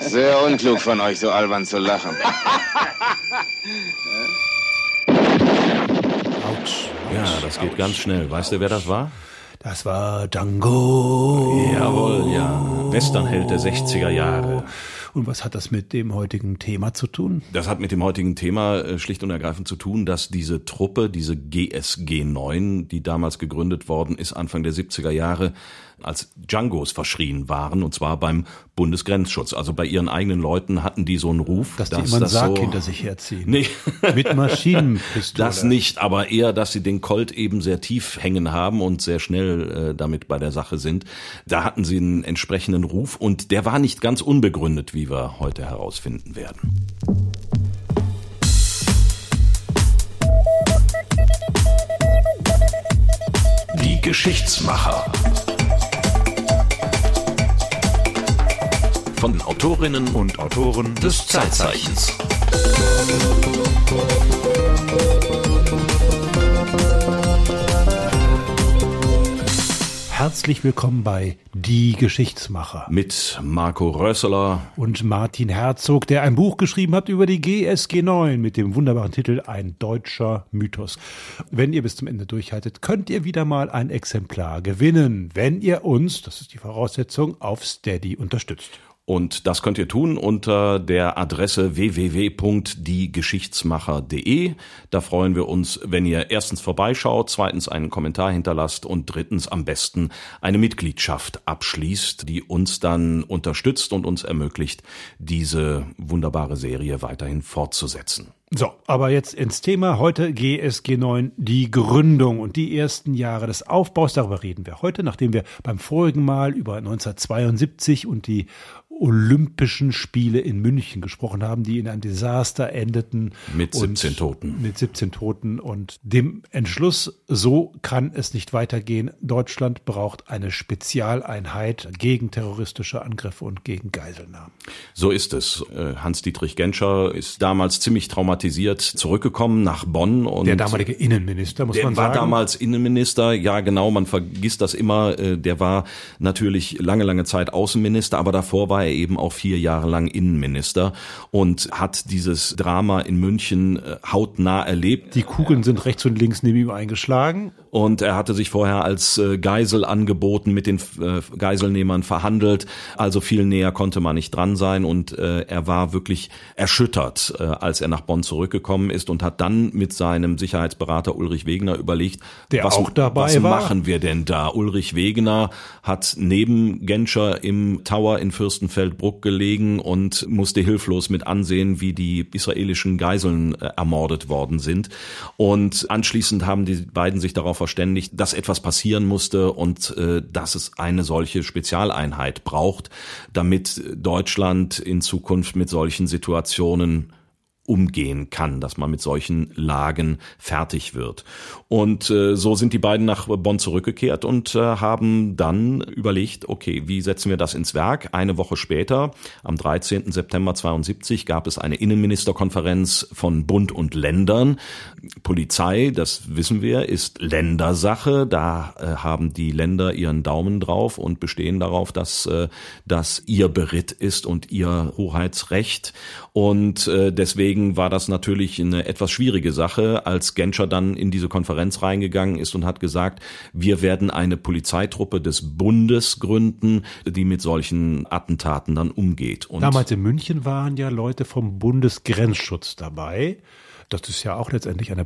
Sehr unklug von euch, so albern zu lachen. Autsch. Ja, das geht ganz schnell. Weißt du, wer das war? Das war Django. Jawohl, ja. Westernheld der 60er Jahre. Und was hat das mit dem heutigen Thema zu tun? Das hat mit dem heutigen Thema äh, schlicht und ergreifend zu tun, dass diese Truppe, diese GSG 9, die damals gegründet worden ist, Anfang der 70er Jahre, als Djangos verschrien waren, und zwar beim Bundesgrenzschutz. Also bei ihren eigenen Leuten hatten die so einen Ruf, Dass die dass immer einen das Sarg so, hinter sich herziehen. Nee. Mit Maschinenpistole. Das nicht, aber eher, dass sie den Colt eben sehr tief hängen haben und sehr schnell äh, damit bei der Sache sind. Da hatten sie einen entsprechenden Ruf und der war nicht ganz unbegründet, wie wir heute herausfinden werden. Die Geschichtsmacher. Von Autorinnen und Autoren des Zeitzeichens. Herzlich willkommen bei Die Geschichtsmacher. Mit Marco Rösseler. Und Martin Herzog, der ein Buch geschrieben hat über die GSG 9 mit dem wunderbaren Titel Ein deutscher Mythos. Wenn ihr bis zum Ende durchhaltet, könnt ihr wieder mal ein Exemplar gewinnen, wenn ihr uns, das ist die Voraussetzung, auf Steady unterstützt. Und das könnt ihr tun unter der Adresse www.diegeschichtsmacher.de. Da freuen wir uns, wenn ihr erstens vorbeischaut, zweitens einen Kommentar hinterlasst und drittens am besten eine Mitgliedschaft abschließt, die uns dann unterstützt und uns ermöglicht, diese wunderbare Serie weiterhin fortzusetzen. So, aber jetzt ins Thema. Heute GSG 9, die Gründung und die ersten Jahre des Aufbaus. Darüber reden wir heute, nachdem wir beim vorigen Mal über 1972 und die Olympischen Spiele in München gesprochen haben, die in einem Desaster endeten. Mit und 17 Toten. Mit 17 Toten und dem Entschluss, so kann es nicht weitergehen. Deutschland braucht eine Spezialeinheit gegen terroristische Angriffe und gegen Geiselnahmen. So ist es. Äh, Hans-Dietrich Genscher ist damals ziemlich traumatisiert zurückgekommen nach Bonn. Und Der damalige Innenminister, muss der man war sagen. damals Innenminister, ja genau, man vergisst das immer. Äh, Der war natürlich lange, lange Zeit Außenminister, aber davor war er eben auch vier Jahre lang Innenminister und hat dieses Drama in München äh, hautnah erlebt. Die Kugeln sind rechts und links neben ihm eingeschlagen. Und er hatte sich vorher als äh, Geisel angeboten, mit den äh, Geiselnehmern verhandelt. Also viel näher konnte man nicht dran sein. Und äh, er war wirklich erschüttert, als er nach Bonn zurückgekommen ist und hat dann mit seinem Sicherheitsberater Ulrich Wegener überlegt, Der was, auch dabei was machen wir denn da? Ulrich Wegener hat neben Genscher im Tower in Fürstenfeldbruck gelegen und musste hilflos mit ansehen, wie die israelischen Geiseln ermordet worden sind. Und anschließend haben die beiden sich darauf verständigt, dass etwas passieren musste und äh, dass es eine solche Spezialeinheit braucht, damit Deutschland in Zukunft mit solchen Situationen umgehen kann, dass man mit solchen Lagen fertig wird. Und äh, so sind die beiden nach Bonn zurückgekehrt und äh, haben dann überlegt, okay, wie setzen wir das ins Werk? Eine Woche später, am 13. September 72, gab es eine Innenministerkonferenz von Bund und Ländern. Polizei, das wissen wir, ist Ländersache. Da äh, haben die Länder ihren Daumen drauf und bestehen darauf, dass äh, das ihr Beritt ist und ihr Hoheitsrecht. Und äh, deswegen war das natürlich eine etwas schwierige Sache, als Genscher dann in diese Konferenz reingegangen ist und hat gesagt, wir werden eine Polizeitruppe des Bundes gründen, die mit solchen Attentaten dann umgeht. Und Damals in München waren ja Leute vom Bundesgrenzschutz dabei. Das ist ja auch letztendlich eine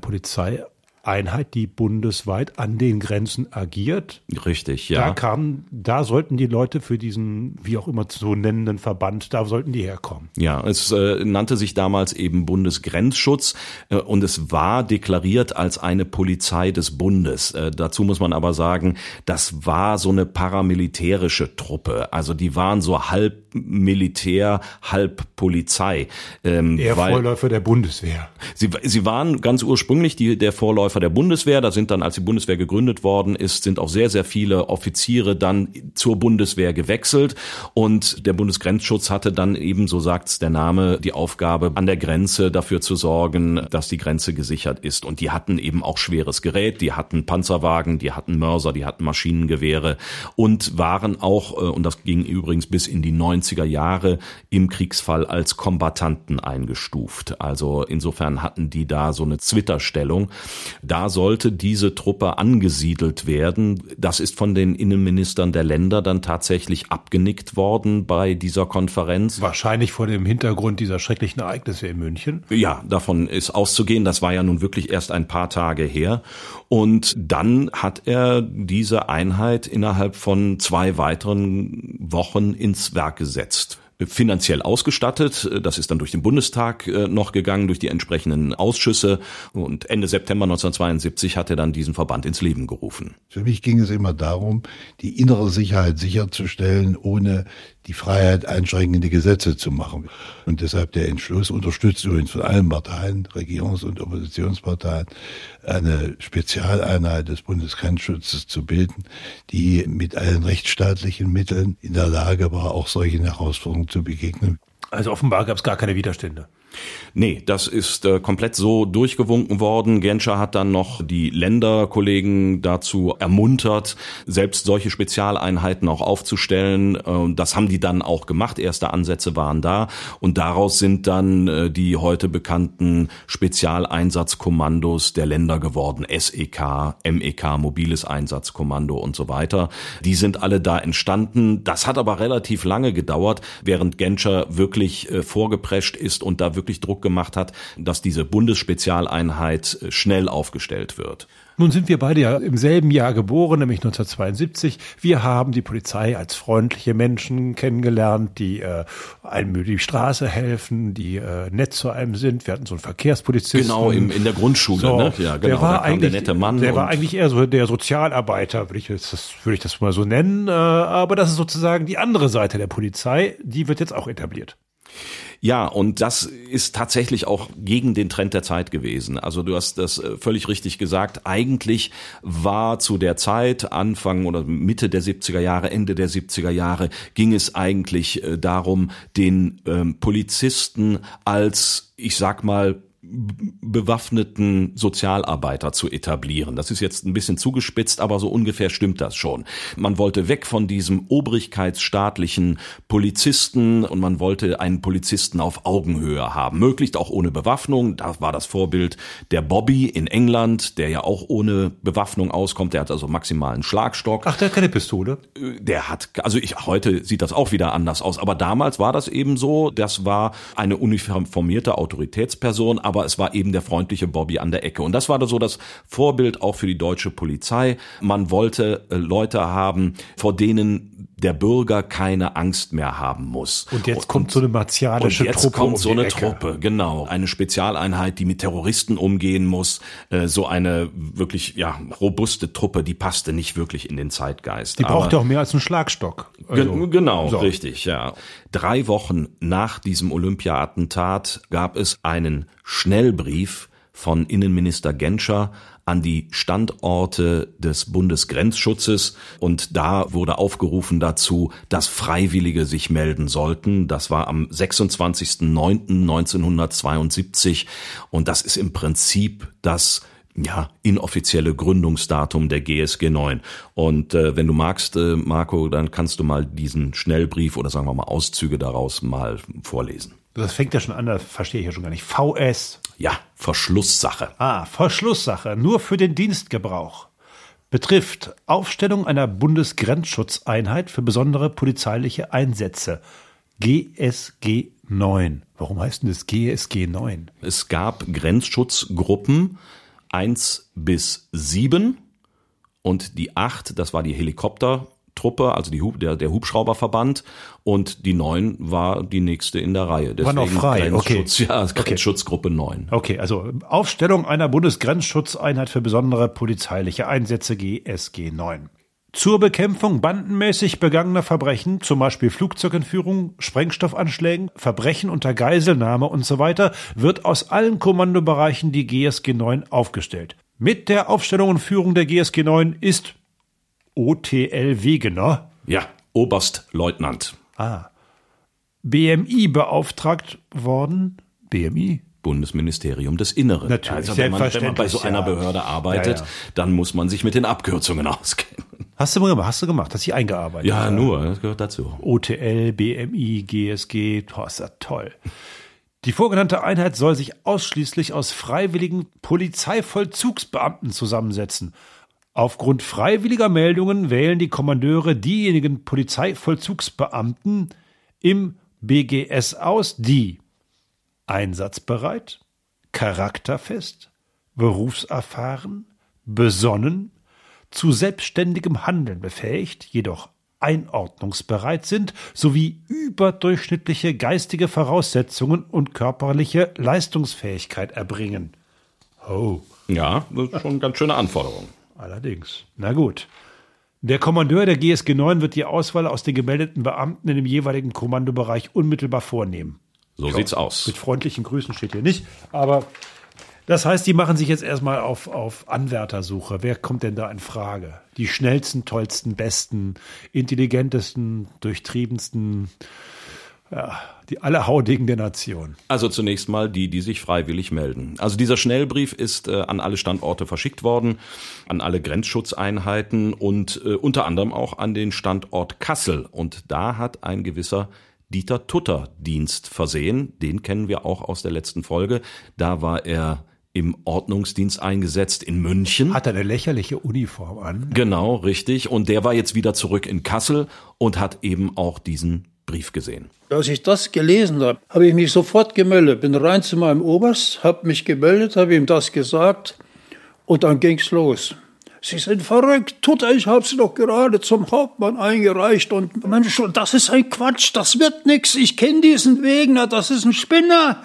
Polizeieinheit, die bundesweit an den Grenzen agiert. richtig, Da ja. kamen, da sollten die Leute für diesen, wie auch immer zu nennenden Verband, da sollten die herkommen. Ja, es äh, nannte sich damals eben Bundesgrenzschutz äh, und es war deklariert als eine Polizei des Bundes. Äh, dazu muss man aber sagen, das war so eine paramilitärische Truppe. Also die waren so halb Militär, halb Polizei. Ähm, Eher weil Vorläufer der Bundeswehr. sie, sie waren ganz ursprünglich die, der Vorläufer Vorläufer der Bundeswehr. Da sind dann, als die Bundeswehr gegründet worden ist, sind auch sehr, sehr viele Offiziere dann zur Bundeswehr gewechselt. Und der Bundesgrenzschutz hatte dann eben, so sagt's der Name, die Aufgabe, an der Grenze dafür zu sorgen, dass die Grenze gesichert ist. Und die hatten eben auch schweres Gerät, die hatten Panzerwagen, die hatten Mörser, die hatten Maschinengewehre und waren auch, äh, und das ging übrigens bis in die 90er Jahre, im Kriegsfall als Kombattanten eingestuft. Also insofern hatten die da so eine Zwitterstellung. Da sollte diese Truppe angesiedelt werden. Das ist von den Innenministern der Länder dann tatsächlich abgenickt worden bei dieser Konferenz. Wahrscheinlich vor dem Hintergrund dieser schrecklichen Ereignisse in München. Ja, davon ist auszugehen. Das war ja nun wirklich erst ein paar Tage her. Und dann hat er diese Einheit innerhalb von zwei weiteren Wochen ins Werk gesetzt finanziell ausgestattet. Das ist dann durch den Bundestag äh, noch gegangen, durch die entsprechenden Ausschüsse. Und Ende September 1972 hat er dann diesen Verband ins Leben gerufen. Für mich ging es immer darum, die innere Sicherheit sicherzustellen, ohne die Freiheit einschränkende Gesetze zu machen. Und deshalb der Entschluss, unterstützt übrigens von allen Parteien, Regierungs- und Oppositionsparteien, eine Spezialeinheit des Bundesgrenzschutzes zu bilden, die mit allen rechtsstaatlichen Mitteln in der Lage war, auch solchen Herausforderungen zu begegnen. Also offenbar gab es gar keine Widerstände. Nee, das ist äh, komplett so durchgewunken worden. Genscher hat dann noch die Länderkollegen dazu ermuntert, selbst solche Spezialeinheiten auch aufzustellen. Äh, das haben die dann auch gemacht. Erste Ansätze waren da. Und daraus sind dann äh, die heute bekannten Spezialeinsatzkommandos der Länder geworden. SEK, MEK, mobiles Einsatzkommando und so weiter. Die sind alle da entstanden. Das hat aber relativ lange gedauert, während Genscher wirklich äh, vorgeprescht ist und da wirklich wirklich Druck gemacht hat, dass diese Bundesspezialeinheit äh, schnell aufgestellt wird. Nun sind wir beide ja im selben Jahr geboren, nämlich 1972. Wir haben die Polizei als freundliche Menschen kennengelernt, die äh, einem über die Straße helfen, die äh, nett zu einem sind. Wir hatten so einen Verkehrspolizisten. Genau, im, in der Grundschule, so, ne? Ja, genau. Der war eigentlich, der nette Mann. Der war eigentlich eher so der Sozialarbeiter, würde ich, das, würde ich das mal so nennen. Äh, aber das ist sozusagen die andere Seite der Polizei. Die wird jetzt auch etabliert. Ja, und das ist tatsächlich auch gegen den Trend der Zeit gewesen. Also du hast das äh, völlig richtig gesagt. Eigentlich war zu der Zeit, Anfang oder Mitte der 70er Jahre, Ende der 70er Jahre, ging es eigentlich äh, darum, den ähm, Polizisten als, ich sag mal, bewaffneten Sozialarbeiter zu etablieren. Das ist jetzt ein bisschen zugespitzt, aber so ungefähr stimmt das schon. Man wollte weg von diesem obrigkeitsstaatlichen Polizisten und man wollte einen Polizisten auf Augenhöhe haben, möglichst auch ohne Bewaffnung. Da war das Vorbild der Bobby in England, der ja auch ohne Bewaffnung auskommt. Der hat also maximalen Schlagstock. Ach, der hat keine Pistole? Der hat, also ich, heute sieht das auch wieder anders aus, aber damals war das eben so. Das war eine uniformierte Autoritätsperson, aber es war eben der freundliche Bobby an der Ecke. Und das war so das Vorbild auch für die deutsche Polizei. Man wollte äh, Leute haben, vor denen der Bürger keine Angst mehr haben muss. Und jetzt kommt so eine martialische und jetzt Truppe. kommt um so eine Ecke. Truppe, genau. Eine Spezialeinheit, die mit Terroristen umgehen muss. Äh, so eine wirklich ja robuste Truppe, die passte nicht wirklich in den Zeitgeist. Die braucht Aber- ja auch mehr als einen Schlagstock. Ge- Also, Genau, so. richtig, ja. Drei Wochen nach diesem Olympia-Attentat gab es einen Schnellbrief von Innenminister Genscher an die Standorte des Bundesgrenzschutzes und da wurde aufgerufen dazu, dass Freiwillige sich melden sollten. Das war am 26.09.1972 und das ist im Prinzip das ja, inoffizielle Gründungsdatum der GSG 9. Und äh, wenn du magst, äh, Marco, dann kannst du mal diesen Schnellbrief oder sagen wir mal Auszüge daraus mal vorlesen. Das fängt ja schon an, das verstehe ich ja schon gar nicht. VS. Ja, Verschlusssache. Ah, Verschlusssache. Nur für den Dienstgebrauch. Betrifft Aufstellung einer Bundesgrenzschutzeinheit für besondere polizeiliche Einsätze. GSG 9. Warum heißt denn das GSG 9? Es gab Grenzschutzgruppen eins bis sieben und die acht, das war die Helikoptertruppe, also die Hub, der, der Hubschrauberverband und die neun war die nächste in der Reihe. War noch frei, Grenzschutz, okay. Ja, Okay. Grenzschutzgruppe neun. Okay, also Aufstellung einer Bundesgrenzschutzeinheit für besondere polizeiliche Einsätze GSG 9. Zur Bekämpfung bandenmäßig begangener Verbrechen, zum Beispiel Flugzeugentführung, Sprengstoffanschlägen, Verbrechen unter Geiselnahme und so weiter, wird aus allen Kommandobereichen die GSG 9 aufgestellt. Mit der Aufstellung und Führung der GSG 9 ist OTL Wegener. Ja, Oberstleutnant. Ah. BMI beauftragt worden. BMI? Bundesministerium des Inneren. Natürlich, also wenn man, wenn man bei so einer ja. Behörde arbeitet, Ja, ja. dann muss man sich mit den Abkürzungen auskennen. Hast du gemacht? Hast du gemacht? Hast dich eingearbeitet? Ja, nur, das gehört dazu. OTL, BMI, GSG, oh, ist ja toll. Die vorgenannte Einheit soll sich ausschließlich aus freiwilligen Polizeivollzugsbeamten zusammensetzen. Aufgrund freiwilliger Meldungen wählen die Kommandeure diejenigen Polizeivollzugsbeamten im BGS aus, die einsatzbereit, charakterfest, berufserfahren, besonnen, zu selbstständigem Handeln befähigt, jedoch einordnungsbereit sind, sowie überdurchschnittliche geistige Voraussetzungen und körperliche Leistungsfähigkeit erbringen. Oh, Ja, das ist schon eine ganz schöne Anforderung. Allerdings. Na gut. Der Kommandeur der GSG 9 wird die Auswahl aus den gemeldeten Beamten in dem jeweiligen Kommandobereich unmittelbar vornehmen. So sieht's aus. Mit freundlichen Grüßen steht hier nicht, aber das heißt, die machen sich jetzt erstmal auf, auf Anwärtersuche. Wer kommt denn da in Frage? Die schnellsten, tollsten, besten, intelligentesten, durchtriebensten, ja, die Allerhaudigen der Nation. Also zunächst mal die, die sich freiwillig melden. Also dieser Schnellbrief ist äh, an alle Standorte verschickt worden, an alle Grenzschutzeinheiten und äh, unter anderem auch an den Standort Kassel. Und da hat ein gewisser Dieter Tutter Dienst versehen. Den kennen wir auch aus der letzten Folge. Da war er im Ordnungsdienst eingesetzt in München. Hat er eine lächerliche Uniform an? Genau, richtig. Und der war jetzt wieder zurück in Kassel und hat eben auch diesen Brief gesehen. Als ich das gelesen habe, habe ich mich sofort gemeldet. Bin rein zu meinem Oberst, habe mich gemeldet, habe ihm das gesagt und dann ging's los. Sie sind verrückt, Tutter, ich habe Sie doch gerade zum Hauptmann eingereicht und Mensch, das ist ein Quatsch, das wird nix. Ich kenne diesen Wegner, das ist ein Spinner.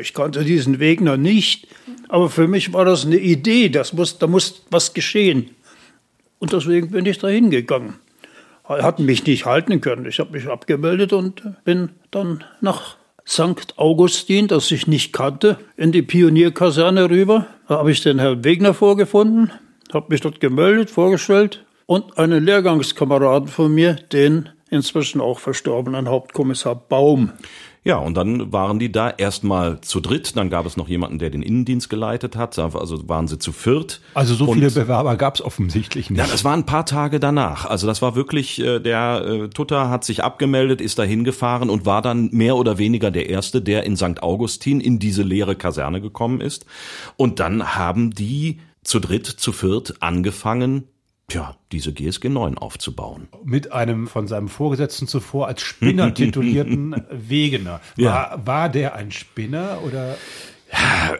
Ich kannte diesen Wegner nicht, aber für mich war das eine Idee, das muss, da muss was geschehen. Und deswegen bin ich da hingegangen. Hatten mich nicht halten können. Ich habe mich abgemeldet und bin dann nach St. Augustin, das ich nicht kannte, in die Pionierkaserne rüber. Da habe ich den Herrn Wegner vorgefunden, habe mich dort gemeldet, vorgestellt und einen Lehrgangskameraden von mir, den inzwischen auch verstorbenen Hauptkommissar Baum. Ja, und dann waren die da erstmal zu dritt, dann gab es noch jemanden, der den Innendienst geleitet hat, also waren sie zu viert. Also so Und- viele Bewerber gab es offensichtlich nicht. Ja, das war ein paar Tage danach. Also das war wirklich, äh, der äh, Tutter hat sich abgemeldet, ist da hingefahren und war dann mehr oder weniger der Erste, der in St. Augustin in diese leere Kaserne gekommen ist. Und dann haben die zu dritt, zu viert angefangen, tja, diese GSG 9 aufzubauen. mit einem von seinem Vorgesetzten zuvor als Spinner titulierten Wegener. War, Ja. war der ein Spinner oder?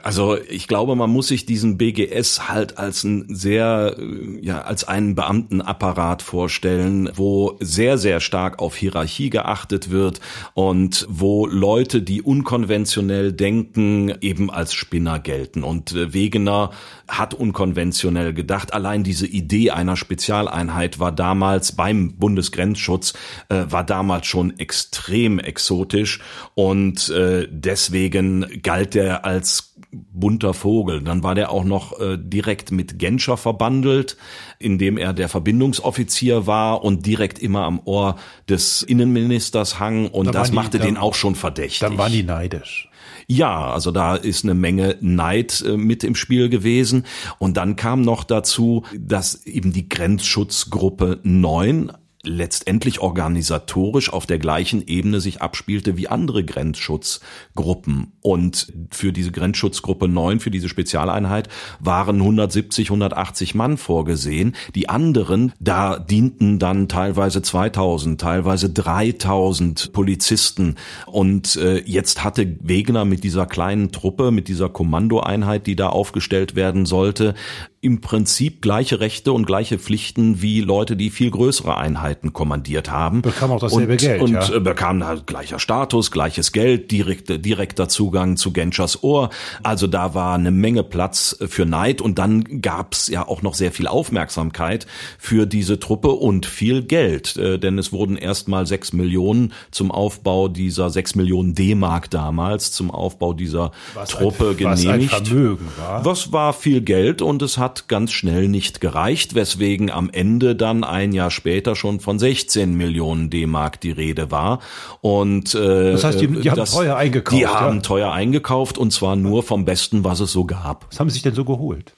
Also ich glaube, man muss sich diesen BGS halt als ein sehr, ja, als einen Beamtenapparat vorstellen, wo sehr, sehr stark auf Hierarchie geachtet wird und wo Leute, die unkonventionell denken, eben als Spinner gelten. Und äh, Wegener hat unkonventionell gedacht. Allein diese Idee einer Spezialeinheit war damals beim Bundesgrenzschutz, äh, war damals schon extrem exotisch und äh, deswegen galt er als bunter Vogel. Dann war der auch noch äh, direkt mit Genscher verbandelt, indem er der Verbindungsoffizier war und direkt immer am Ohr des Innenministers hang und Da das die- machte da- den auch schon verdächtig. Dann waren die neidisch. Ja, also da ist eine Menge Neid äh, mit im Spiel gewesen. Und dann kam noch dazu, dass eben die Grenzschutzgruppe 9 letztendlich organisatorisch auf der gleichen Ebene sich abspielte wie andere Grenzschutzgruppen. Und für diese Grenzschutzgruppe 9, für diese Spezialeinheit, waren 170, 180 Mann vorgesehen. Die anderen, da dienten dann teilweise 2000, teilweise 3000 Polizisten. Und äh, jetzt hatte Wegner mit dieser kleinen Truppe, mit dieser Kommandoeinheit, die da aufgestellt werden sollte, im Prinzip gleiche Rechte und gleiche Pflichten wie Leute, die viel größere Einheiten kommandiert haben. Bekam auch dasselbe und, Geld. Und ja. äh, bekam halt gleicher Status, gleiches Geld, direkte, direkter Zugang zu Genschers Ohr. Also da war eine Menge Platz für Neid und dann gab's ja auch noch sehr viel Aufmerksamkeit für diese Truppe und viel Geld, äh, denn es wurden erstmal sechs Millionen zum Aufbau dieser sechs Millionen D-Mark damals zum Aufbau dieser Was Truppe ein, was genehmigt. ein Vermögen war. Was war viel Geld und es hat ganz schnell nicht gereicht, weswegen am Ende dann ein Jahr später schon von 16 Millionen D-Mark die Rede war. Und äh, Das heißt, die- die haben das- teuer eingekauft, Die ja? haben teuer eingekauft und zwar nur vom Besten, was es so gab. Was haben sie sich denn so geholt?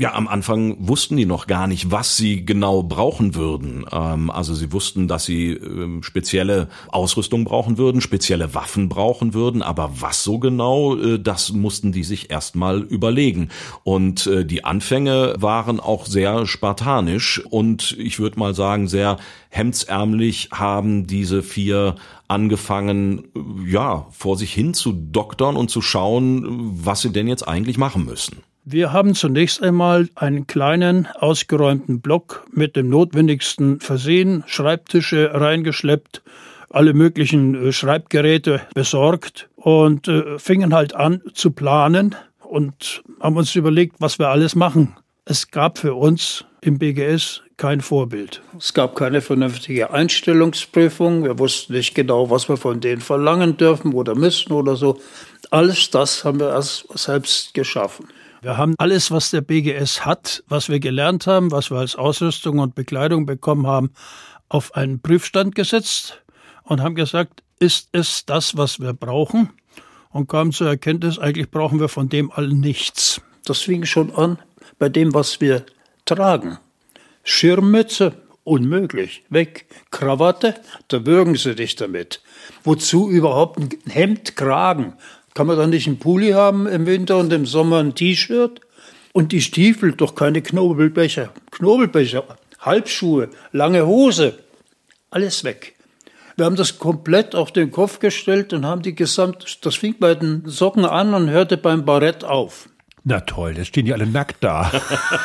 Ja, am Anfang wussten die noch gar nicht, was sie genau brauchen würden. Ähm, also sie wussten, dass sie ähm, spezielle Ausrüstung brauchen würden, spezielle Waffen brauchen würden, aber was so genau, äh, das mussten die sich erstmal überlegen. Und äh, die Anfänge waren auch sehr spartanisch und ich würde mal sagen, sehr hemdsärmlich haben diese vier angefangen, ja, vor sich hin zu doktern und zu schauen, was sie denn jetzt eigentlich machen müssen. Wir haben zunächst einmal einen kleinen, ausgeräumten Block mit dem Notwendigsten versehen, Schreibtische reingeschleppt, alle möglichen äh, Schreibgeräte besorgt und äh, fingen halt an zu planen und haben uns überlegt, was wir alles machen. Es gab für uns im BGS kein Vorbild. Es gab keine vernünftige Einstellungsprüfung. Wir wussten nicht genau, was wir von denen verlangen dürfen oder müssen oder so. Alles das haben wir erst selbst geschaffen. Wir haben alles, was der BGS hat, was wir gelernt haben, was wir als Ausrüstung und Bekleidung bekommen haben, auf einen Prüfstand gesetzt und haben gesagt, ist es das, was wir brauchen? Und kamen zur Erkenntnis, eigentlich brauchen wir von dem allen nichts. Das fing schon an bei dem, was wir tragen. Schirmmütze, unmöglich, weg. Krawatte, da würgen sie dich damit. Wozu überhaupt ein Hemd, Kragen? Kann man dann nicht einen Pulli haben im Winter und im Sommer ein T-Shirt? Und die Stiefel, doch keine Knobelbecher. Knobelbecher, Halbschuhe, lange Hose, alles weg. Wir haben das komplett auf den Kopf gestellt und haben die gesamt, das fing bei den Socken an und hörte beim Barett auf. Na toll, jetzt stehen die alle nackt da.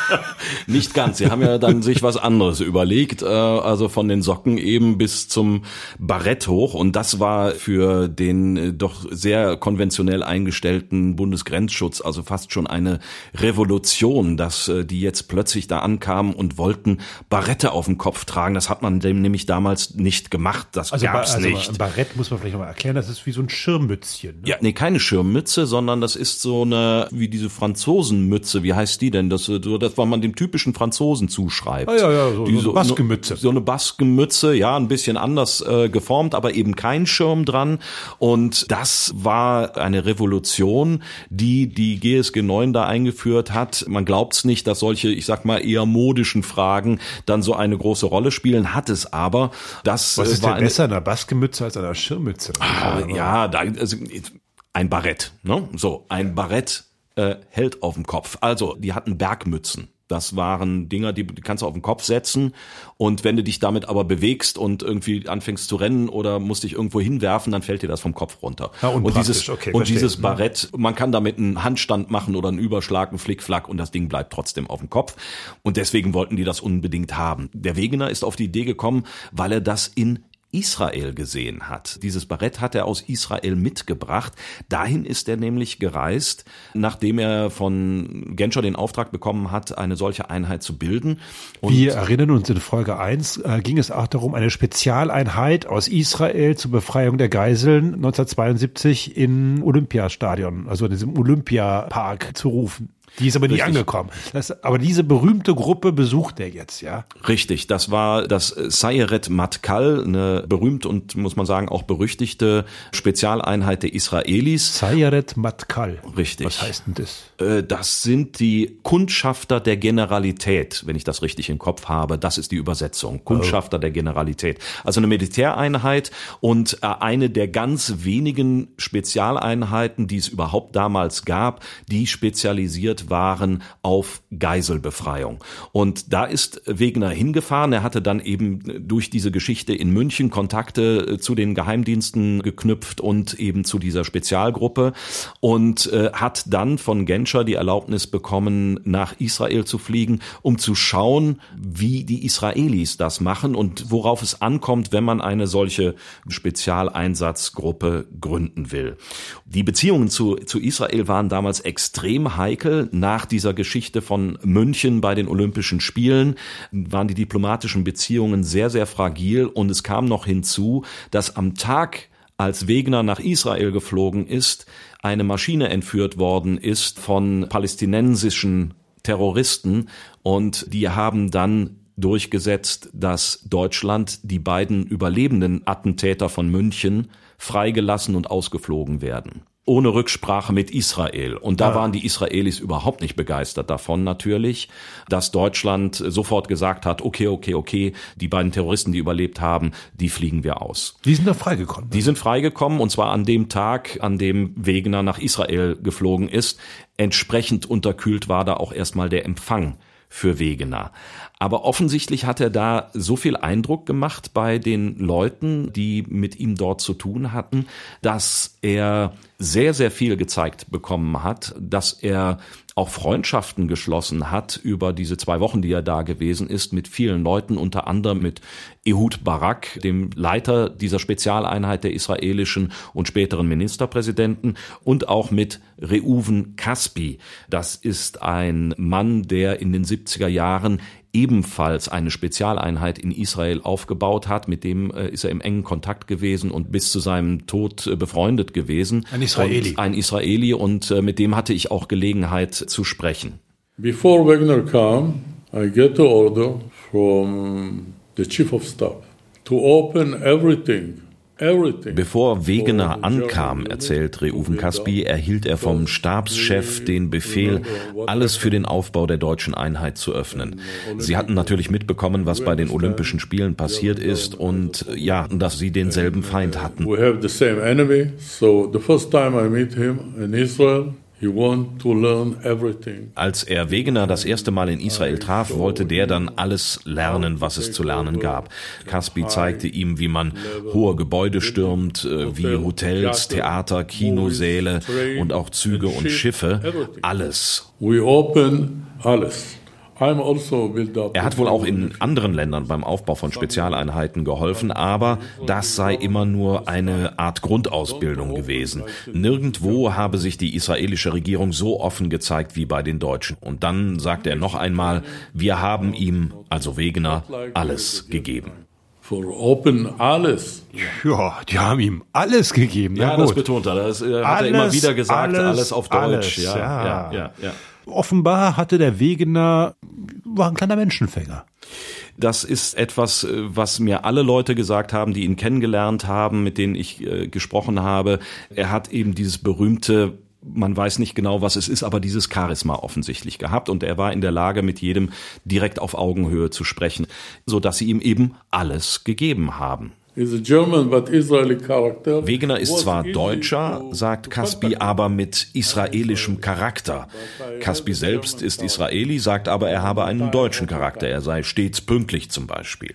Nicht ganz. Sie haben ja dann sich was anderes überlegt, äh, also von den Socken eben bis zum Barett hoch. Und das war für den äh, doch sehr konventionell eingestellten Bundesgrenzschutz also fast schon eine Revolution, dass äh, die jetzt plötzlich da ankamen und wollten Barette auf dem Kopf tragen. Das hat man dem nämlich damals nicht gemacht. Das Also, gab's also nicht. ein Barett muss man vielleicht nochmal erklären, das ist wie so ein Schirmmützchen. Ne? Ja, nee, keine Schirmmütze, sondern das ist so eine, wie diese Franzosenmütze, wie heißt die denn? Das, so, das, was man dem typischen Franzosen zuschreibt. Ah, ja, ja, so- Die so eine Baskenmütze. So eine Baskenmütze, ja, ein bisschen anders äh, geformt, aber eben kein Schirm dran. Und das war eine Revolution, die die GSG 9 da eingeführt hat. Man glaubt's nicht, dass solche, ich sag mal, eher modischen Fragen dann so eine große Rolle spielen, hat es aber. Das Was äh, ist war denn eine, besser, einer Baskemütze als einer Schirmmütze? Ah, ja, da, also, ein Barett, ne? So, ein Barett äh, hält auf dem Kopf. Also, die hatten Bergmützen. Das waren Dinger, die, die kannst du auf den Kopf setzen. Und wenn du dich damit aber bewegst und irgendwie anfängst zu rennen oder musst dich irgendwo hinwerfen, dann fällt dir das vom Kopf runter. Ja, und unpraktisch. dieses, Okay, und verstehe. dieses Barett, man kann damit einen Handstand machen oder einen Überschlag, einen Flickflack und das Ding bleibt trotzdem auf dem Kopf. Und deswegen wollten die das unbedingt haben. Der Wegener ist auf die Idee gekommen, weil er das in Israel gesehen hat. Dieses Barett hat er aus Israel mitgebracht. Dahin ist er nämlich gereist, nachdem er von Genscher den Auftrag bekommen hat, eine solche Einheit zu bilden. Und Wir erinnern uns, in Folge 1 äh, ging es auch darum, eine Spezialeinheit aus Israel zur Befreiung der Geiseln 1972 in Olympiastadion, also in diesem Olympiapark zu rufen. Die ist aber nie Richtig. angekommen. Das, aber diese berühmte Gruppe besucht er jetzt, ja. Richtig, das war das Sayeret Matkal, eine berühmt und muss man sagen auch berüchtigte Spezialeinheit der Israelis. Sayeret Matkal. Richtig. Was heißt denn das? Äh, Das sind die Kundschafter der Generalität, wenn ich das richtig im Kopf habe. Das ist die Übersetzung. Kundschafter der Generalität. Also eine Militäreinheit und äh, eine der ganz wenigen Spezialeinheiten, die es überhaupt damals gab, die spezialisiert waren auf Geiselbefreiung. Und da ist Wegener hingefahren. Er hatte dann eben durch diese Geschichte in München Kontakte äh, zu den Geheimdiensten geknüpft und eben zu dieser Spezialgruppe und äh, hat dann von Genscher die Erlaubnis bekommen, nach Israel zu fliegen, um zu schauen, wie die Israelis das machen und worauf es ankommt, wenn man eine solche Spezialeinsatzgruppe gründen will. Die Beziehungen zu, zu Israel waren damals extrem heikel. Nach dieser Geschichte von München bei den Olympischen Spielen waren die diplomatischen Beziehungen sehr, sehr fragil und es kam noch hinzu, dass am Tag als Wegner nach Israel geflogen ist, eine Maschine entführt worden ist von palästinensischen Terroristen und die haben dann durchgesetzt, dass Deutschland die beiden überlebenden Attentäter von München freigelassen und ausgeflogen werden. Ohne Rücksprache mit Israel. Und da ja. waren die Israelis überhaupt nicht begeistert davon natürlich, dass Deutschland sofort gesagt hat, okay, okay, okay, die beiden Terroristen, die überlebt haben, die fliegen wir aus. Die sind da freigekommen. Die sind freigekommen und zwar an dem Tag, an dem Wegener nach Israel geflogen ist. Entsprechend unterkühlt war da auch erstmal der Empfang für Wegener. Aber offensichtlich hat er da so viel Eindruck gemacht bei den Leuten, die mit ihm dort zu tun hatten, dass er sehr, sehr viel gezeigt bekommen hat, dass er auch Freundschaften geschlossen hat über diese zwei Wochen, die er da gewesen ist, mit vielen Leuten, unter anderem mit Ehud Barak, dem Leiter dieser Spezialeinheit der israelischen und späteren Ministerpräsidenten, und auch mit Reuven Kaspi. Das ist ein Mann, der in den 70er Jahren ebenfalls eine Spezialeinheit in Israel aufgebaut hat. Mit dem äh, ist er im engen Kontakt gewesen und bis zu seinem Tod äh, befreundet gewesen. Ein Israeli. Und ein Israeli und äh, mit dem hatte ich auch Gelegenheit zu sprechen. Before Wagner came, I get the order from the chief of staff to open everything Bevor Wegener ankam, erzählt Reuven Kaspi, erhielt er vom Stabschef den Befehl, alles für den Aufbau der deutschen Einheit zu öffnen. Sie hatten natürlich mitbekommen, was bei den Olympischen Spielen passiert ist und ja, dass sie denselben Feind hatten. We have the same enemy. So the first time I meet him in Israel, als er Wegener das erste Mal in Israel traf, wollte der dann alles lernen, was es zu lernen gab. Caspi zeigte ihm, wie man hohe Gebäude stürmt, äh, wie Hotels, Theater, Kinosäle und auch Züge und Schiffe. Alles. We open alles. Also er hat wohl auch in anderen Ländern beim Aufbau von Spezialeinheiten geholfen, aber das sei immer nur eine Art Grundausbildung gewesen. Nirgendwo habe sich die israelische Regierung so offen gezeigt wie bei den Deutschen. Und dann sagte er noch einmal, wir haben ihm, also Wegener, alles gegeben. For open alles. Ja, die haben ihm alles gegeben. Ja, das betont er. Das äh, hat alles, er immer wieder gesagt, alles, alles auf Deutsch. Alles, ja, ja, ja, ja. ja. Offenbar hatte der Wegener, war ein kleiner Menschenfänger. Das ist etwas, äh, was mir alle Leute gesagt haben, die ihn kennengelernt haben, mit denen ich äh, gesprochen habe. Er hat eben dieses berühmte man weiß nicht genau, was es ist, aber dieses Charisma offensichtlich gehabt und er war in der Lage, mit jedem direkt auf Augenhöhe zu sprechen, so dass sie ihm eben alles gegeben haben. Wegener ist zwar Deutscher, sagt Caspi, aber mit israelischem Charakter. Caspi selbst ist Israeli, sagt aber, er habe einen deutschen Charakter. Er sei stets pünktlich zum Beispiel.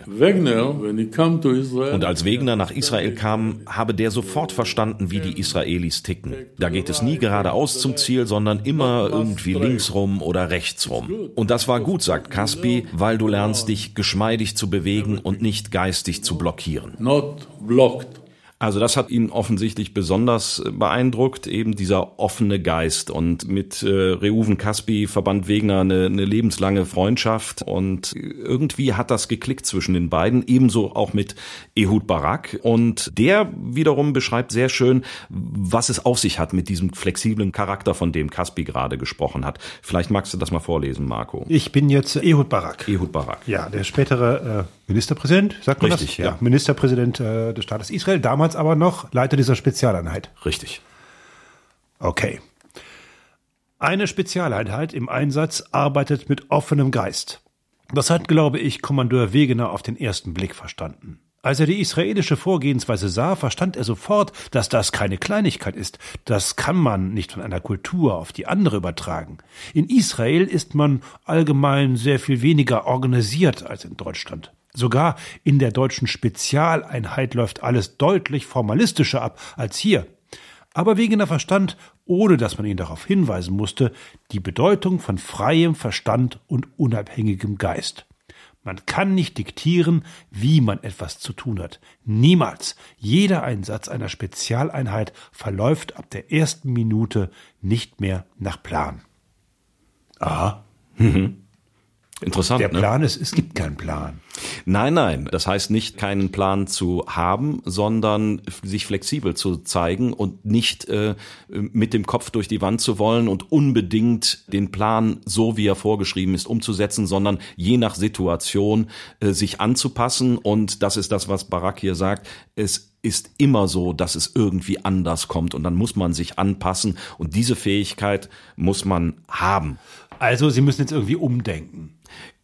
Und als Wegener nach Israel kam, habe der sofort verstanden, wie die Israelis ticken. Da geht es nie geradeaus zum Ziel, sondern immer irgendwie linksrum oder rechtsrum. Und das war gut, sagt Caspi, weil du lernst, dich geschmeidig zu bewegen und nicht geistig zu blockieren not blocked Also das hat ihn offensichtlich besonders äh, beeindruckt, eben dieser offene Geist. Und mit äh, Reuven Kaspi verband Wegner eine, eine lebenslange Freundschaft und irgendwie hat das geklickt zwischen den beiden, ebenso auch mit Ehud Barak. Und der wiederum beschreibt sehr schön, was es auf sich hat mit diesem flexiblen Charakter, von dem Kaspi gerade gesprochen hat. Vielleicht magst du das mal vorlesen, Marco. Ich bin jetzt Ehud Barak. Ehud Barak. Ja, der spätere äh, Ministerpräsident, sagt man Richtig, das? Ja. ja. Ministerpräsident äh, des Staates Israel, damals damals aber noch Leiter dieser Spezialeinheit. Richtig. Okay. Eine Spezialeinheit im Einsatz arbeitet mit offenem Geist. Das hat, glaube ich, Kommandeur Wegener auf den ersten Blick verstanden. Als er die israelische Vorgehensweise sah, verstand er sofort, dass das keine Kleinigkeit ist. Das kann man nicht von einer Kultur auf die andere übertragen. In Israel ist man allgemein sehr viel weniger organisiert als in Deutschland. Sogar in der deutschen Spezialeinheit läuft alles deutlich formalistischer ab als hier. Aber Wegener verstand, ohne dass man ihn darauf hinweisen musste, die Bedeutung von freiem Verstand und unabhängigem Geist. Man kann nicht diktieren, wie man etwas zu tun hat. Niemals. Jeder Einsatz einer Spezialeinheit verläuft ab der ersten Minute nicht mehr nach Plan. Aha. Mhm. Interessant. Der ne? Plan ist, es gibt keinen Plan. Nein, nein, das heißt nicht keinen Plan zu haben, sondern sich flexibel zu zeigen und nicht äh, mit dem Kopf durch die Wand zu wollen und unbedingt den Plan so wie er vorgeschrieben ist umzusetzen, sondern je nach Situation äh, sich anzupassen und das ist das, was Barack hier sagt, es ist immer so, dass es irgendwie anders kommt und dann muss man sich anpassen und diese Fähigkeit muss man haben. Also Sie müssen jetzt irgendwie umdenken.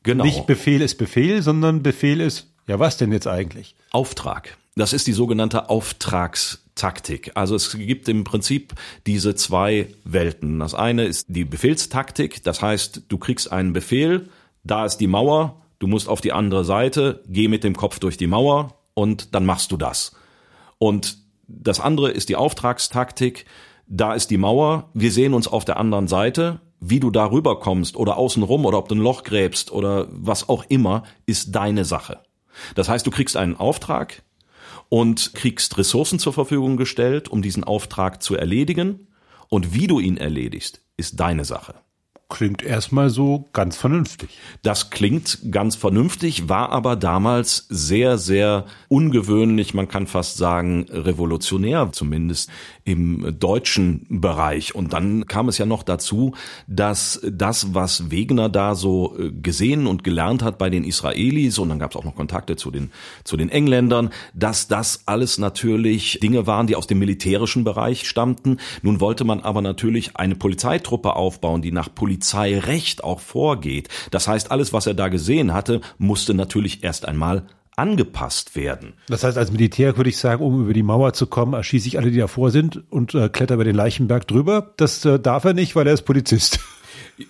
Genau. Nicht Befehl ist Befehl, sondern Befehl ist, ja was denn jetzt eigentlich? Auftrag. Das ist die sogenannte Auftragstaktik. Also es gibt im Prinzip diese zwei Welten. Das eine ist die Befehlstaktik, das heißt, du kriegst einen Befehl, da ist die Mauer, du musst auf die andere Seite, geh mit dem Kopf durch die Mauer und dann machst du das. Und das andere ist die Auftragstaktik, da ist die Mauer, wir sehen uns auf der anderen Seite, wie du da rüberkommst oder außenrum oder ob du ein Loch gräbst oder was auch immer, ist deine Sache. Das heißt, du kriegst einen Auftrag und kriegst Ressourcen zur Verfügung gestellt, um diesen Auftrag zu erledigen. Und wie du ihn erledigst, ist deine Sache. Klingt erstmal so ganz vernünftig. Das klingt ganz vernünftig, war aber damals sehr, sehr ungewöhnlich, man kann fast sagen revolutionär, zumindest im deutschen Bereich. Und dann kam es ja noch dazu, dass das, was Wegener da so äh, gesehen und gelernt hat bei den Israelis, und dann gab es auch noch Kontakte zu den, zu den Engländern, dass das alles natürlich Dinge waren, die aus dem militärischen Bereich stammten. Nun wollte man aber natürlich eine Polizeitruppe aufbauen, die nach Polizei Polizeirecht auch vorgeht. Das heißt, alles, was er da gesehen hatte, musste natürlich erst einmal angepasst werden. Das heißt, als Militär würde ich sagen, um über die Mauer zu kommen, erschieße ich alle, die davor sind und äh, kletter über den Leichenberg drüber. Das äh, darf er nicht, weil er ist Polizist.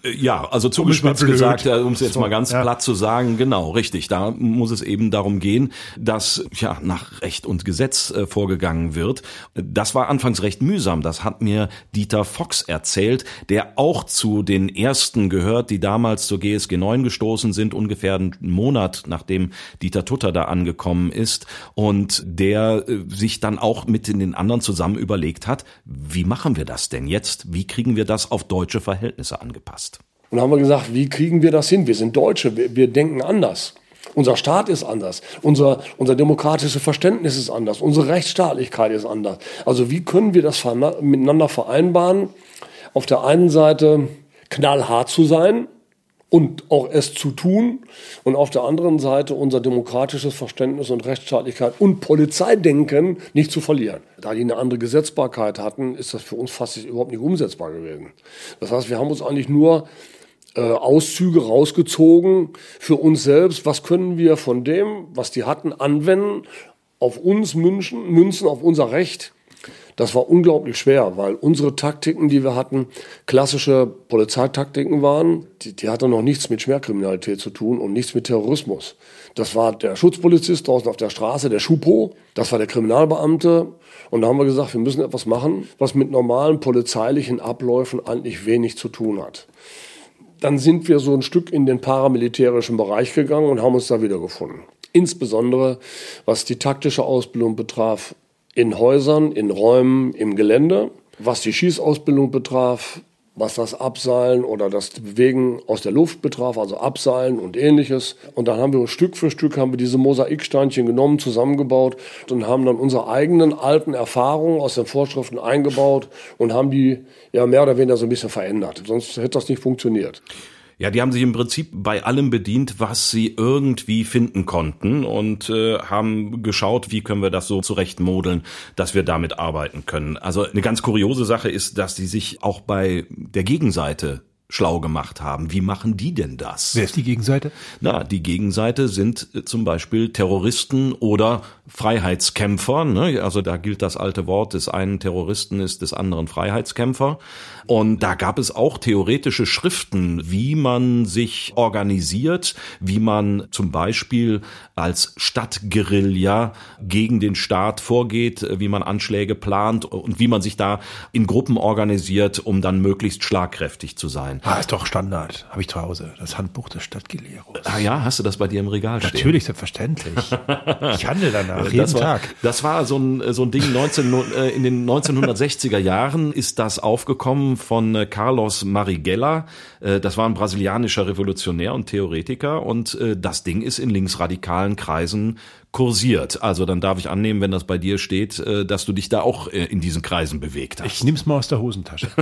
Ja, also zugespitzt gesagt, um es jetzt so, mal ganz ja. platt zu sagen, genau, richtig. Da muss es eben darum gehen, dass ja nach Recht und Gesetz äh, vorgegangen wird. Das war anfangs recht mühsam. Das hat mir Dieter Fox erzählt, der auch zu den ersten gehört, die damals zur GSG 9 gestoßen sind, ungefähr einen Monat nachdem Dieter Tutter da angekommen ist und der äh, sich dann auch mit den anderen zusammen überlegt hat, wie machen wir das denn jetzt? Wie kriegen wir das auf deutsche Verhältnisse angepasst? Passt. Und haben wir gesagt, wie kriegen wir das hin? Wir sind Deutsche, wir, wir denken anders. Unser Staat ist anders. Unser, unser demokratisches Verständnis ist anders. Unsere Rechtsstaatlichkeit ist anders. Also wie können wir das miteinander vereinbaren? Auf der einen Seite knallhart zu sein und auch es zu tun und auf der anderen Seite unser demokratisches Verständnis und Rechtsstaatlichkeit und Polizeidenken nicht zu verlieren. Da die eine andere Gesetzbarkeit hatten, ist das für uns fast überhaupt nicht umsetzbar gewesen. Das heißt, wir haben uns eigentlich nur äh, Auszüge rausgezogen für uns selbst. Was können wir von dem, was die hatten, anwenden, auf uns münchen, münzen, auf unser Recht das war unglaublich schwer, weil unsere Taktiken, die wir hatten, klassische Polizeitaktiken waren. Die, die hatten noch nichts mit Schwerkriminalität zu tun und nichts mit Terrorismus. Das war der Schutzpolizist draußen auf der Straße, der Schupo. Das war der Kriminalbeamte. Und da haben wir gesagt, wir müssen etwas machen, was mit normalen polizeilichen Abläufen eigentlich wenig zu tun hat. Dann sind wir so ein Stück in den paramilitärischen Bereich gegangen und haben uns da wiedergefunden. Insbesondere was die taktische Ausbildung betraf, in Häusern, in Räumen, im Gelände. Was die Schießausbildung betraf, was das Abseilen oder das Bewegen aus der Luft betraf, also Abseilen und ähnliches. Und dann haben wir Stück für Stück haben wir diese Mosaiksteinchen genommen, zusammengebaut und haben dann unsere eigenen alten Erfahrungen aus den Vorschriften eingebaut und haben die ja mehr oder weniger so ein bisschen verändert. Sonst hätte das nicht funktioniert. Ja, die haben sich im Prinzip bei allem bedient, was sie irgendwie finden konnten und äh, haben geschaut, wie können wir das so zurechtmodeln, dass wir damit arbeiten können. Also eine ganz kuriose Sache ist, dass die sich auch bei der Gegenseite schlau gemacht haben. Wie machen die denn das? Wer ist die Gegenseite? Na, die Gegenseite sind äh, zum Beispiel Terroristen oder Freiheitskämpfer. Ne? Also da gilt das alte Wort des einen Terroristen ist des anderen Freiheitskämpfer. Und da gab es auch theoretische Schriften, wie man sich organisiert, wie man zum Beispiel als Stadtguerilla gegen den Staat vorgeht, wie man Anschläge plant und wie man sich da in Gruppen organisiert, um dann möglichst schlagkräftig zu sein. Ah, ist doch Standard. Habe ich zu Hause. Das Handbuch des Stadtgelehrers. Ah ja, hast du das bei dir im Regal stehen? Natürlich, selbstverständlich. Ich handle danach, jeden das war, Tag. Das war so ein, so ein Ding 19, äh, in den 1960er Jahren ist das aufgekommen von äh, Carlos Marighella. Äh, Das war ein brasilianischer Revolutionär und Theoretiker und äh, das Ding ist in linksradikalen Kreisen kursiert. Also dann darf ich annehmen, wenn das bei dir steht, äh, dass du dich da auch äh, in diesen Kreisen bewegt hast. Ich nimm's mal aus der Hosentasche.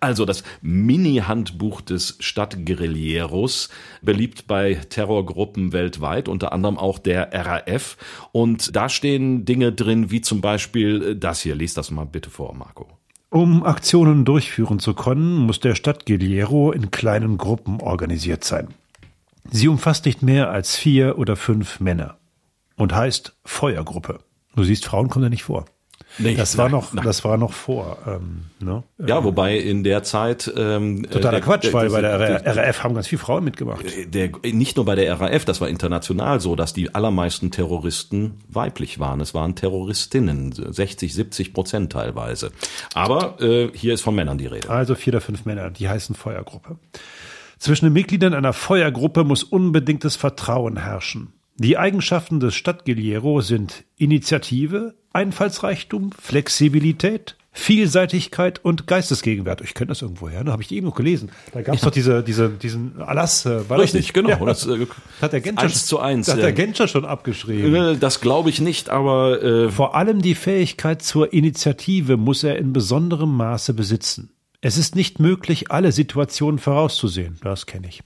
Also das Mini-Handbuch des Stadtguerilleros, beliebt bei Terrorgruppen weltweit, unter anderem auch der RAF. Und da stehen Dinge drin, wie zum Beispiel äh, das hier. Lies das mal bitte vor, Marco. Um Aktionen durchführen zu können, muss der Stadtgeliero in kleinen Gruppen organisiert sein. Sie umfasst nicht mehr als vier oder fünf Männer und heißt Feuergruppe. Du siehst, Frauen kommen da nicht vor. Nee, das war nein, noch, nein. das war noch vor. Ähm, ne? Ja, wobei in der Zeit ähm, Totaler äh, Quatsch, weil bei der der, RAF haben ganz viele Frauen mitgemacht. der, nicht nur bei der RAF, das war international so, dass die allermeisten Terroristen weiblich waren. Es waren Terroristinnen, 60, 70 Prozent teilweise. Aber äh, hier ist von Männern die Rede. Also vier oder fünf Männer, die heißen Feuergruppe. Zwischen den Mitgliedern einer Feuergruppe muss unbedingtes Vertrauen herrschen. Die Eigenschaften des Stadtgeliero sind Initiative, Einfallsreichtum, Flexibilität, Vielseitigkeit und Geistesgegenwart. Ich kenne das irgendwo her, ne? habe ich eben noch gelesen. Da gab es doch diese, diese, diesen Erlass. Äh, war Richtig, nicht? genau. Ja. Das, äh, hat der Genscher, eins zu eins, hat ja. der Genscher schon abgeschrieben. Äh, Das glaube ich nicht, aber äh, Vor allem die Fähigkeit zur Initiative muss er in besonderem Maße besitzen. Es ist nicht möglich, alle Situationen vorauszusehen, das kenne ich.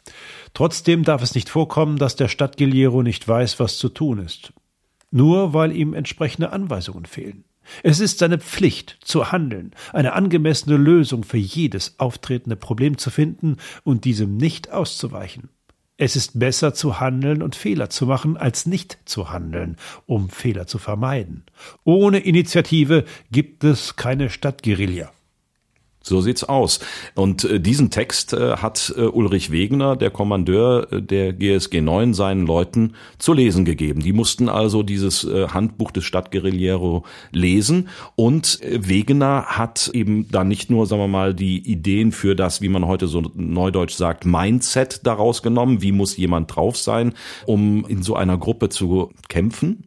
Trotzdem darf es nicht vorkommen, dass der Stadtgeliero nicht weiß, was zu tun ist. Nur weil ihm entsprechende Anweisungen fehlen. Es ist seine Pflicht, zu handeln, eine angemessene Lösung für jedes auftretende Problem zu finden und diesem nicht auszuweichen. Es ist besser zu handeln und Fehler zu machen, als nicht zu handeln, um Fehler zu vermeiden. Ohne Initiative gibt es keine Stadtguerilla. So sieht's aus. Und äh, diesen Text äh, hat äh, Ulrich Wegener, der Kommandeur äh, der GSG 9, seinen Leuten zu lesen gegeben. Die mussten also dieses äh, Handbuch des Stadtguerillero lesen. Und äh, Wegener hat eben dann nicht nur, sagen wir mal, die Ideen für das, wie man heute so neudeutsch sagt, Mindset daraus genommen, wie muss jemand drauf sein, um in so einer Gruppe zu kämpfen,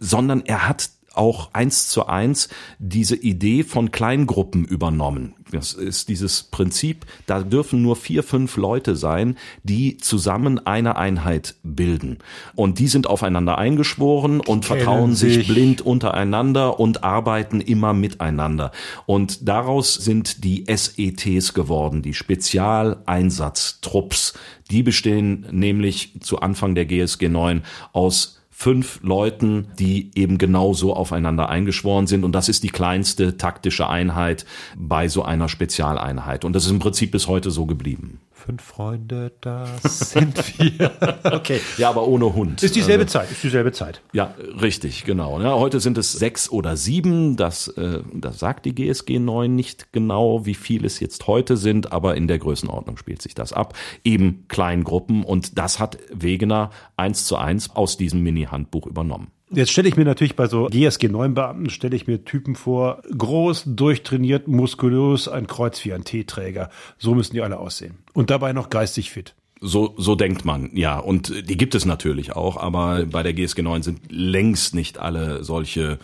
sondern er hat auch eins zu eins diese Idee von Kleingruppen übernommen. Das ist dieses Prinzip, da dürfen nur vier, fünf Leute sein, die zusammen eine Einheit bilden. Und die sind aufeinander eingeschworen und kennen vertrauen sich sich. blind untereinander und arbeiten immer miteinander. Und daraus sind die SETs geworden, die Spezialeinsatztrupps. Die bestehen nämlich zu Anfang der GSG 9 aus fünf Leuten, die eben genauso aufeinander eingeschworen sind. Und das ist die kleinste taktische Einheit bei so einer Spezialeinheit. Und das ist im Prinzip bis heute so geblieben. Fünf Freunde, das sind wir. Okay. Ja, aber ohne Hund. Ist dieselbe Zeit, ist dieselbe Zeit. Ja, richtig, genau. Ja, heute sind es sechs oder sieben. Das, äh, das sagt die GSG 9 nicht genau, wie viel es jetzt heute sind, aber in der Größenordnung spielt sich das ab. Eben Kleingruppen und das hat Wegener eins zu eins aus diesem Mini-Handbuch übernommen. Jetzt stelle ich mir natürlich bei so GSG 9 Beamten stelle ich mir Typen vor, groß, durchtrainiert, muskulös, ein Kreuz wie ein Teeträger. So müssen die alle aussehen. Und dabei noch geistig fit. So, so denkt man, ja. Und die gibt es natürlich auch, aber bei der GSG 9 sind längst nicht alle solche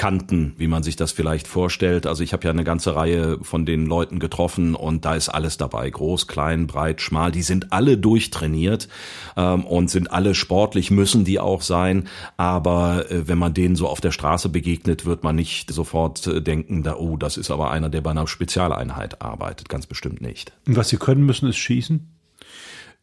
Kanten, wie man sich das vielleicht vorstellt. Also ich habe ja eine ganze Reihe von den Leuten getroffen und da ist alles dabei. Groß, klein, breit, schmal. Die sind alle durchtrainiert ähm, und sind alle sportlich, müssen die auch sein. Aber äh, wenn man denen so auf der Straße begegnet, wird man nicht sofort äh, denken, da, oh, das ist aber einer, der bei einer Spezialeinheit arbeitet. Ganz bestimmt nicht. Und was sie können müssen, ist schießen.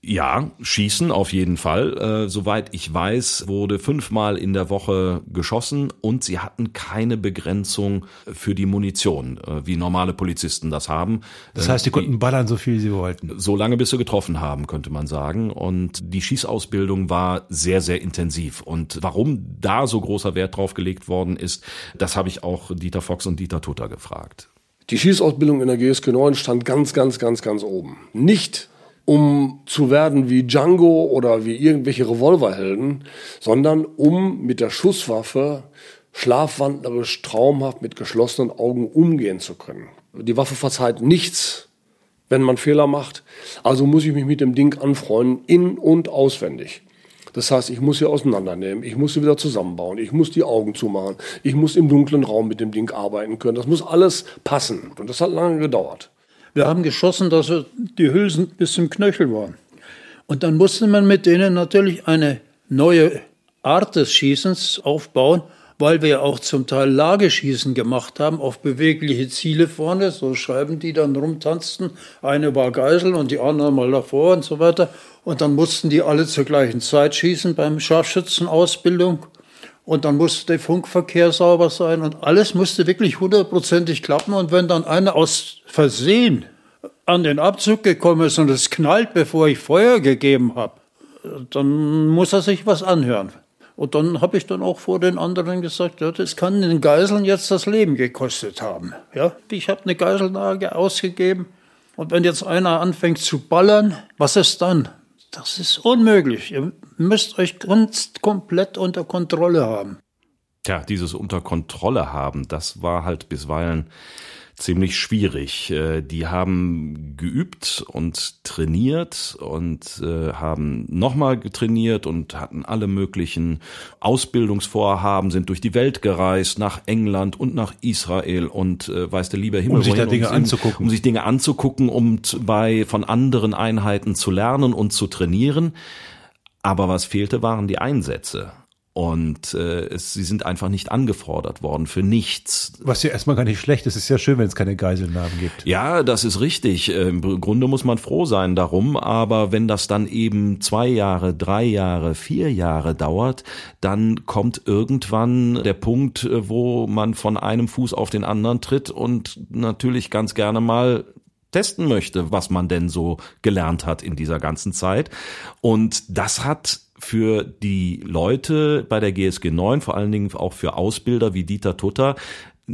Ja, schießen auf jeden Fall. Äh, soweit ich weiß, wurde fünfmal in der Woche geschossen und sie hatten keine Begrenzung für die Munition, äh, wie normale Polizisten das haben. Das heißt, die konnten ballern so viel sie wollten. So lange bis sie getroffen haben, könnte man sagen. Und die Schießausbildung war sehr, sehr intensiv. Und warum da so großer Wert drauf gelegt worden ist, das habe ich auch Dieter Fox und Dieter Tutter gefragt. Die Schießausbildung in der GSG 9 stand ganz, ganz, ganz, ganz oben. Nicht um zu werden wie Django oder wie irgendwelche Revolverhelden, sondern um mit der Schusswaffe schlafwandlerisch, traumhaft mit geschlossenen Augen umgehen zu können. Die Waffe verzeiht nichts, wenn man Fehler macht. Also muss ich mich mit dem Ding anfreunden, in- und auswendig. Das heißt, ich muss sie auseinandernehmen, ich muss sie wieder zusammenbauen, ich muss die Augen zumachen, ich muss im dunklen Raum mit dem Ding arbeiten können. Das muss alles passen. Und das hat lange gedauert. Wir haben geschossen, dass die Hülsen bis zum Knöchel waren. Und dann musste man mit denen natürlich eine neue Art des Schießens aufbauen, weil wir auch zum Teil Lageschießen gemacht haben auf bewegliche Ziele vorne, so Scheiben, die dann rumtanzten. Eine war Geisel und die andere mal davor und so weiter. Und dann mussten die alle zur gleichen Zeit schießen beim Scharfschützenausbildung. Und dann musste der Funkverkehr sauber sein und alles musste wirklich hundertprozentig klappen. Und wenn dann einer aus Versehen an den Abzug gekommen ist und es knallt, bevor ich Feuer gegeben habe, dann muss er sich was anhören. Und dann habe ich dann auch vor den anderen gesagt, ja, das kann den Geiseln jetzt das Leben gekostet haben. Ja, ich habe eine Geiselnahme ausgegeben und wenn jetzt einer anfängt zu ballern, was ist dann? Das ist unmöglich. Ihr müsst euch ganz komplett unter Kontrolle haben. Tja, dieses unter Kontrolle haben, das war halt bisweilen ziemlich schwierig. Äh, die haben geübt und trainiert und äh, haben nochmal getrainiert und hatten alle möglichen Ausbildungsvorhaben, sind durch die Welt gereist, nach England und nach Israel und äh, weiß der liebe Himmel, um sich da wohin, Dinge um, anzugucken. um sich Dinge anzugucken, um bei von anderen Einheiten zu lernen und zu trainieren. Aber was fehlte, waren die Einsätze. Und äh, es, sie sind einfach nicht angefordert worden für nichts. Was ja erstmal gar nicht schlecht ist. Es ist ja schön, wenn es keine Geiselnamen gibt. Ja, das ist richtig. Äh, Im Grunde muss man froh sein darum. Aber wenn das dann eben zwei Jahre, drei Jahre, vier Jahre dauert, dann kommt irgendwann der Punkt, äh, wo man von einem Fuß auf den anderen tritt und natürlich ganz gerne mal testen möchte, was man denn so gelernt hat in dieser ganzen Zeit. Und das hat für die Leute bei der GSG 9, vor allen Dingen auch für Ausbilder wie Dieter Tutter,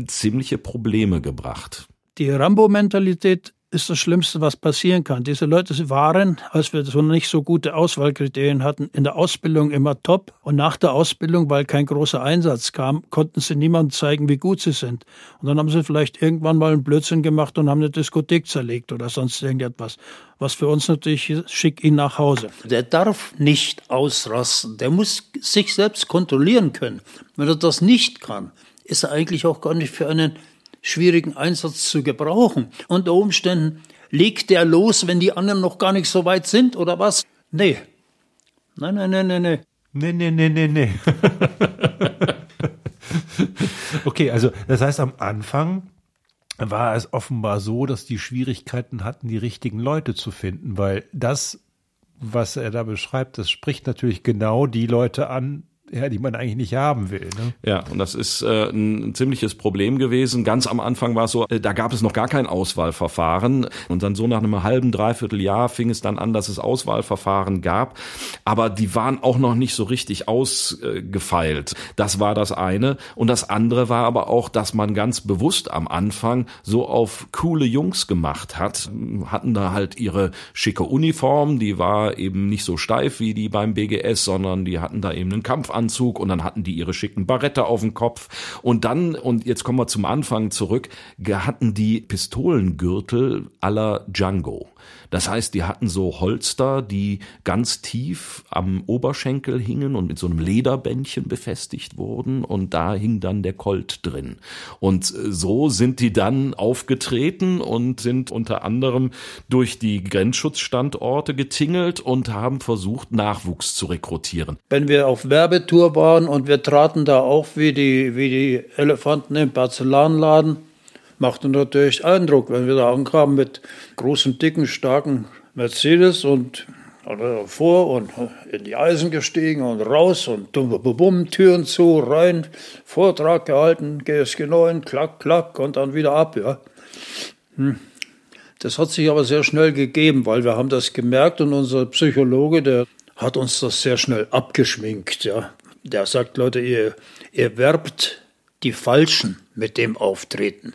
ziemliche Probleme gebracht. Die Rambo-Mentalität ist das Schlimmste, was passieren kann. Diese Leute waren, als wir so nicht so gute Auswahlkriterien hatten, in der Ausbildung immer top. Und nach der Ausbildung, weil kein großer Einsatz kam, konnten sie niemandem zeigen, wie gut sie sind. Und dann haben sie vielleicht irgendwann mal einen Blödsinn gemacht und haben eine Diskothek zerlegt oder sonst irgendetwas. Was für uns natürlich schick ihn nach Hause. Der darf nicht ausrasten. Der muss sich selbst kontrollieren können. Wenn er das nicht kann, ist er eigentlich auch gar nicht für einen schwierigen Einsatz zu gebrauchen. Unter Umständen legt der los, wenn die anderen noch gar nicht so weit sind oder was? Nee. Nein, nein, nein, nein, nein. Nee, nee, nee, nee, nee. okay, also das heißt, am Anfang war es offenbar so, dass die Schwierigkeiten hatten, die richtigen Leute zu finden, weil das, was er da beschreibt, das spricht natürlich genau die Leute an, ja, die man eigentlich nicht haben will. Ne? Ja, und das ist äh, ein ziemliches Problem gewesen. Ganz am Anfang war es so, äh, da gab es noch gar kein Auswahlverfahren. Und dann so nach einem halben, dreiviertel Jahr fing es dann an, dass es Auswahlverfahren gab. Aber die waren auch noch nicht so richtig ausgefeilt. Das war das eine. Und das andere war aber auch, dass man ganz bewusst am Anfang so auf coole Jungs gemacht hat. Hatten da halt ihre schicke Uniform, die war eben nicht so steif wie die beim BGS, sondern die hatten da eben einen Kampfanzug und dann hatten die ihre schicken Barrette auf dem Kopf und dann, und jetzt kommen wir zum Anfang zurück, hatten die Pistolengürtel aller Django. Das heißt, die hatten so Holster, die ganz tief am Oberschenkel hingen und mit so einem Lederbändchen befestigt wurden und da hing dann der Colt drin. Und so sind die dann aufgetreten und sind unter anderem durch die Grenzschutzstandorte getingelt und haben versucht, Nachwuchs zu rekrutieren. Wenn wir auf Werbetour waren und wir traten da auf wie die, wie die Elefanten im Porzellanladen, machte natürlich Eindruck, wenn wir da ankamen mit großen, dicken, starken Mercedes und vor und in die Eisen gestiegen und raus und dumm, bum, bum, Türen zu, rein, Vortrag gehalten, GSG 9, klack, klack und dann wieder ab, ja. Hm. Das hat sich aber sehr schnell gegeben, weil wir haben das gemerkt und unser Psychologe, der hat uns das sehr schnell abgeschminkt, ja. Der sagt, Leute, ihr, ihr werbt die Falschen mit dem Auftreten.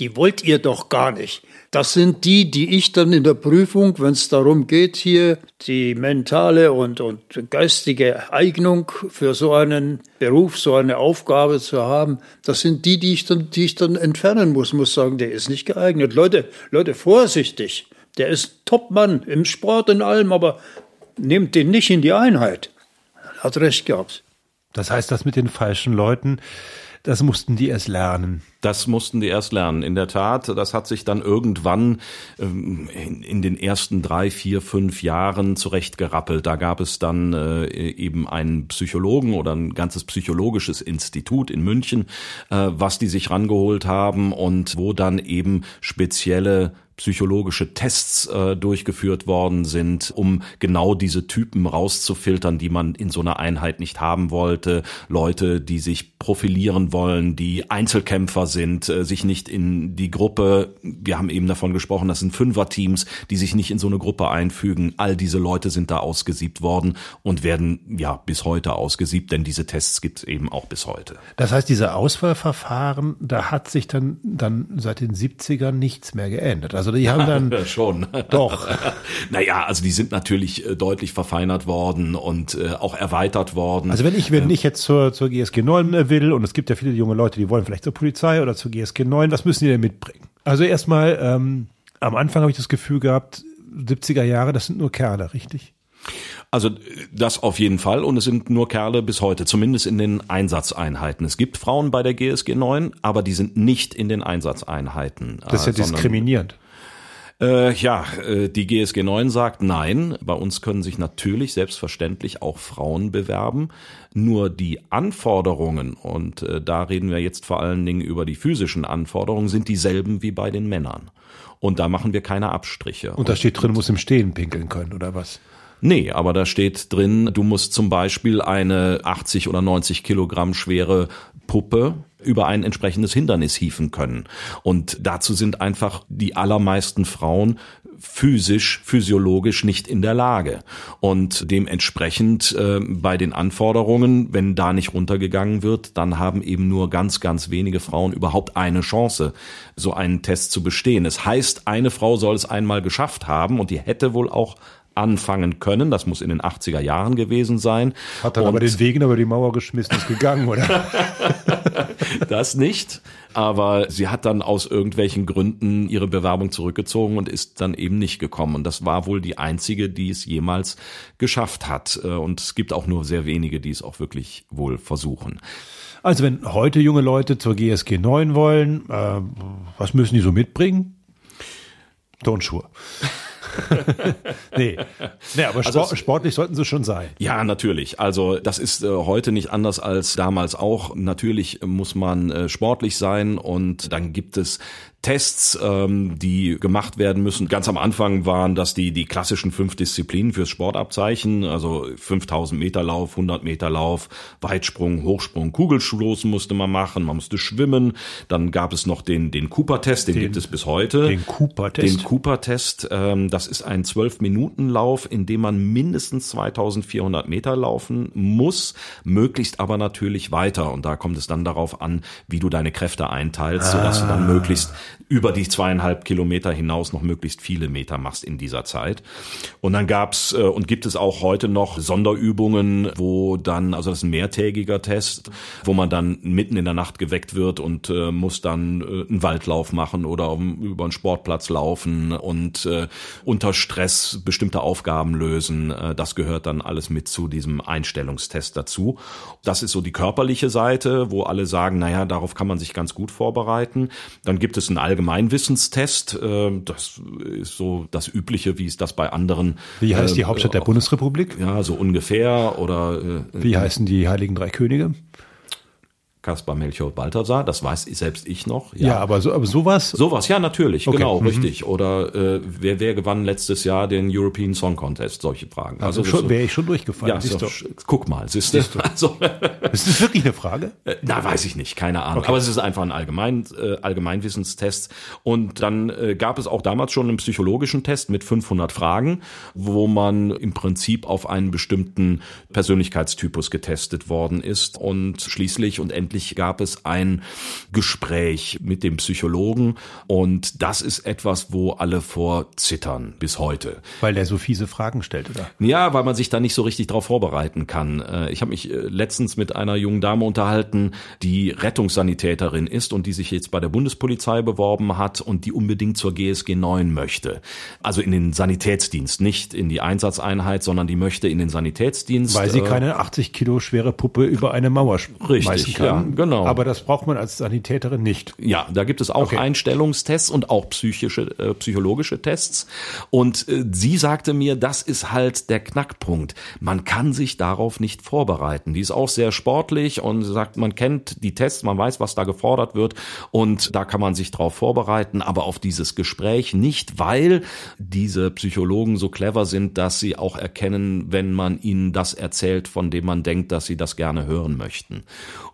Die wollt ihr doch gar nicht. Das sind die, die ich dann in der Prüfung, wenn es darum geht, hier die mentale und, und geistige Eignung für so einen Beruf, so eine Aufgabe zu haben, das sind die, die ich dann, die ich dann entfernen muss, muss sagen, der ist nicht geeignet. Leute, Leute, vorsichtig. Der ist Topmann im Sport und allem, aber nehmt den nicht in die Einheit. Hat recht gehabt. Das heißt, das mit den falschen Leuten, das mussten die erst lernen. Das mussten die erst lernen. In der Tat, das hat sich dann irgendwann ähm, in, in, den ersten drei, vier, fünf Jahren zurechtgerappelt. Da gab es dann äh, eben einen Psychologen oder ein ganzes psychologisches Institut in München, äh, was die sich rangeholt haben und wo dann eben spezielle psychologische Tests äh, durchgeführt worden sind, um genau diese Typen rauszufiltern, die man in so einer Einheit nicht haben wollte. Leute, die sich profilieren wollen, die Einzelkämpfer sind, äh, sich nicht in die Gruppe, wir haben eben davon gesprochen, das sind Fünferteams, die sich nicht in so eine Gruppe einfügen. All diese Leute sind da ausgesiebt worden und werden ja bis heute ausgesiebt, denn diese Tests gibt es eben auch bis heute. Das heißt, diese Auswahlverfahren, da hat sich dann, dann seit den 70ern nichts mehr geändert. Also die haben dann schon. Doch. naja, also die sind natürlich äh, deutlich verfeinert worden und äh, auch erweitert worden. Also wenn ich, wenn ähm, ich jetzt zur, zur GSG 9 will, und es gibt ja viele junge Leute, die wollen vielleicht zur Polizei oder zur GSG 9, was müssen die denn mitbringen? Also erstmal, ähm, am Anfang habe ich das Gefühl gehabt, 70er Jahre, das sind nur Kerle, richtig? Also das auf jeden Fall und es sind nur Kerle bis heute, zumindest in den Einsatzeinheiten. Es gibt Frauen bei der GSG 9, aber die sind nicht in den Einsatzeinheiten. Das ist ja diskriminierend. Äh, ja, äh, die GSG 9 sagt nein. Bei uns können sich natürlich selbstverständlich auch Frauen bewerben. Nur die Anforderungen, und äh, da reden wir jetzt vor allen Dingen über die physischen Anforderungen, sind dieselben wie bei den Männern. Und da machen wir keine Abstriche. Und da steht drin, muss im Stehen pinkeln können, oder was? Nee, aber da steht drin, du musst zum Beispiel eine 80 oder 90 Kilogramm schwere Puppe über ein entsprechendes Hindernis hieven können. Und dazu sind einfach die allermeisten Frauen physisch, physiologisch nicht in der Lage. Und dementsprechend äh, bei den Anforderungen, wenn da nicht runtergegangen wird, dann haben eben nur ganz, ganz wenige Frauen überhaupt eine Chance, so einen Test zu bestehen. Es heißt, eine Frau soll es einmal geschafft haben und die hätte wohl auch anfangen können. Das muss in den 80er Jahren gewesen sein. Hat dann und aber den Wegen über die Mauer geschmissen, ist gegangen, oder? das nicht. Aber sie hat dann aus irgendwelchen Gründen ihre Bewerbung zurückgezogen und ist dann eben nicht gekommen. Und das war wohl die einzige, die es jemals geschafft hat. Und es gibt auch nur sehr wenige, die es auch wirklich wohl versuchen. Also wenn heute junge Leute zur GSG 9 wollen, äh, was müssen die so mitbringen? Turnschuhe. Nee. nee, aber also sport, sportlich sollten sie schon sein. Ja, natürlich. Also das ist äh, heute nicht anders als damals auch. Natürlich muss man äh, sportlich sein und dann gibt es Tests, ähm, die gemacht werden müssen. Ganz am Anfang waren das die, die klassischen fünf Disziplinen fürs Sportabzeichen, also 5000 Meter Lauf, 100 Meter Lauf, Weitsprung, Hochsprung, Kugelstoßen musste man machen, man musste schwimmen. Dann gab es noch den, den Cooper-Test, den, den, gibt es bis heute. Den Cooper-Test? Den Cooper-Test, ähm, das ist ein 12-Minuten-Lauf, in dem man mindestens 2400 Meter laufen muss, möglichst aber natürlich weiter. Und da kommt es dann darauf an, wie du deine Kräfte einteilst, ah. sodass du dann möglichst über die zweieinhalb Kilometer hinaus noch möglichst viele Meter machst in dieser Zeit. Und dann gab's äh, und gibt es auch heute noch Sonderübungen, wo dann, also das ist ein mehrtägiger Test, wo man dann mitten in der Nacht geweckt wird und äh, muss dann äh, einen Waldlauf machen oder um, über einen Sportplatz laufen und äh, unter Stress bestimmte Aufgaben lösen. Äh, das gehört dann alles mit zu diesem Einstellungstest dazu. Das ist so die körperliche Seite, wo alle sagen, naja, darauf kann man sich ganz gut vorbereiten. Dann gibt es einen Allgemeinwissenstest. Äh, das ist so das Übliche, wie es das bei anderen. Wie heißt die äh, Hauptstadt der Bundesrepublik? Ja, so ungefähr. Oder äh, wie heißen die Heiligen Drei Könige? Kaspar Melchior Balthasar, das weiß selbst ich noch. Ja, aber, so, aber sowas? Sowas, ja, natürlich, Okay. genau, Mhm. richtig. Oder äh, wer, wer gewann letztes Jahr den European Song Contest, solche Fragen. Also das schon, so- wäre ich schon durchgefallen. ja, siehst ist du. guck mal, siehst du. Also, Ist das wirklich eine Frage? äh, Na, weiß ich nicht, keine Ahnung. Okay. Aber es ist einfach ein Allgemein, äh, Allgemeinwissenstest. Und dann äh, gab es auch damals schon einen psychologischen Test mit 500 Fragen, wo man im Prinzip auf einen bestimmten Persönlichkeitstypus getestet worden ist. Und schließlich und endlich gab es ein Gespräch mit dem Psychologen. Und das ist etwas, wo alle vor zittern bis heute. Weil der so fiese Fragen stellt, oder? Ja, weil man sich da nicht so richtig darauf vorbereiten kann. Äh, Ich habe mich äh, letztens mit einer jungen Dame unterhalten, die Rettungssanitäterin ist und die sich jetzt bei der Bundespolizei beworben hat und die unbedingt zur GSG 9 möchte. Also in den Sanitätsdienst, nicht in die Einsatzeinheit, sondern die möchte in den Sanitätsdienst. Weil sie äh, keine 80 Kilo schwere Puppe über eine Mauer Richtig, kann. Genau. Aber das braucht man als Sanitäterin nicht. Ja, da gibt es auch Okay. Einstellungstests und auch psychische, äh, psychologische Tests. Und äh, sie sagte mir, das ist halt der Knackpunkt. Man kann sich darauf nicht vorbereiten. Die ist auch sehr sportlich und sagt, man kennt die Tests, man weiß, was da gefordert wird und da kann man sich drauf vorbereiten, aber auf dieses Gespräch nicht, weil diese Psychologen so clever sind, dass sie auch erkennen, wenn man ihnen das erzählt, von dem man denkt, dass sie das gerne hören möchten.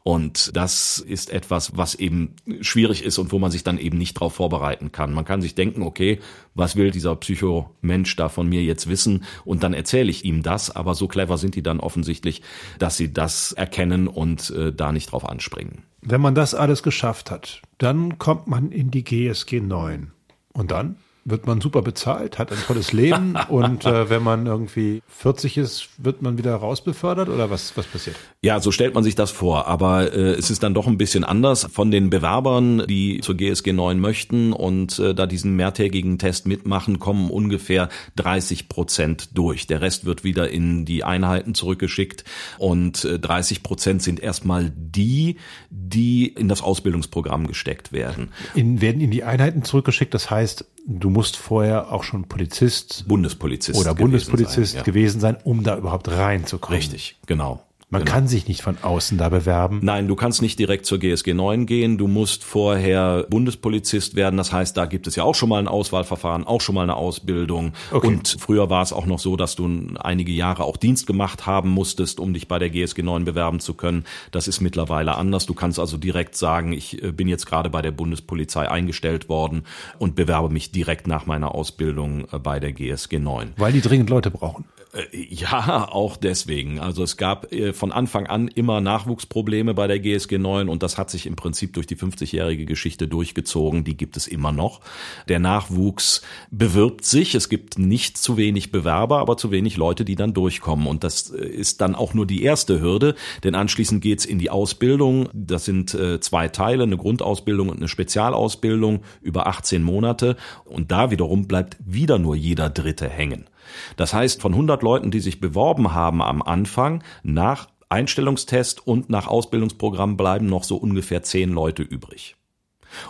Und das ist etwas, was eben schwierig ist und wo man sich dann eben nicht darauf vorbereiten kann. Man kann sich denken, okay, was will dieser Psychomensch da von mir jetzt wissen? Und dann erzähle ich ihm das, aber so clever sind die dann offensichtlich, dass sie das erkennen und äh, da nicht drauf anspringen. Wenn man das alles geschafft hat, dann kommt man in die GSG 9. Und dann wird man super bezahlt, hat ein tolles Leben und äh, wenn man irgendwie 40 ist, wird man wieder rausbefördert oder was, was passiert? Ja, so stellt man sich das vor, aber äh, es ist dann doch ein bisschen anders. Von den Bewerbern, die zur GSG 9 möchten und äh, da diesen mehrtägigen Test mitmachen, kommen ungefähr 30 Prozent durch. Der Rest wird wieder in die Einheiten zurückgeschickt und äh, 30 Prozent sind erstmal die, die in das Ausbildungsprogramm gesteckt werden. In, werden in die Einheiten zurückgeschickt, das heißt, du musst vorher auch schon Polizist Bundespolizist oder gewesen Bundespolizist sein, ja. gewesen sein, um da überhaupt reinzukommen. Richtig, genau. Man genau. kann sich nicht von außen da bewerben. Nein, du kannst nicht direkt zur GSG 9 gehen. Du musst vorher Bundespolizist werden. Das heißt, da gibt es ja auch schon mal ein Auswahlverfahren, auch schon mal eine Ausbildung. Okay. Und früher war es auch noch so, dass du einige Jahre auch Dienst gemacht haben musstest, um dich bei der GSG 9 bewerben zu können. Das ist mittlerweile anders. Du kannst also direkt sagen, ich äh, bin jetzt gerade bei der Bundespolizei eingestellt worden und bewerbe mich direkt nach meiner Ausbildung äh, bei der GSG 9. Weil die dringend Leute brauchen. Äh, Ja, auch deswegen. Also es gab äh, von Anfang an immer Nachwuchsprobleme bei der GSG 9 und das hat sich im Prinzip durch die 50-jährige Geschichte durchgezogen. Die gibt es immer noch. Der Nachwuchs bewirbt sich. Es gibt nicht zu wenig Bewerber, aber zu wenig Leute, die dann durchkommen. Und das äh, ist dann auch nur die erste Hürde, denn anschließend geht's in die Ausbildung. Das sind zwei Teile, eine Grundausbildung und eine Spezialausbildung über 18 Monate. Und da wiederum bleibt wieder nur jeder Dritte hängen. Das heißt, von 100 Leuten, die sich beworben haben am Anfang, nach Einstellungstest und nach Ausbildungsprogramm bleiben noch so ungefähr 10 Leute übrig.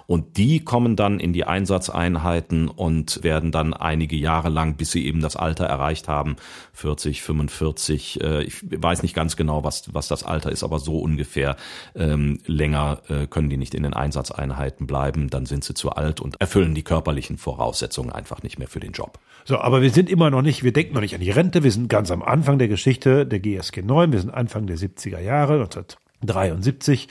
Und die kommen dann in die Einsatzeinheiten und werden dann einige Jahre lang, bis sie eben das Alter erreicht haben, 40, 45, äh, ich weiß nicht ganz genau, was, was das Alter ist, aber so ungefähr ähm, länger äh, können die nicht in den Einsatzeinheiten bleiben, dann sind sie zu alt und erfüllen die körperlichen Voraussetzungen einfach nicht mehr für den Job. So, aber wir sind immer noch nicht, wir denken noch nicht an die Rente, wir sind ganz am Anfang der Geschichte der GSG 9, wir sind Anfang der 70er Jahre, 1973.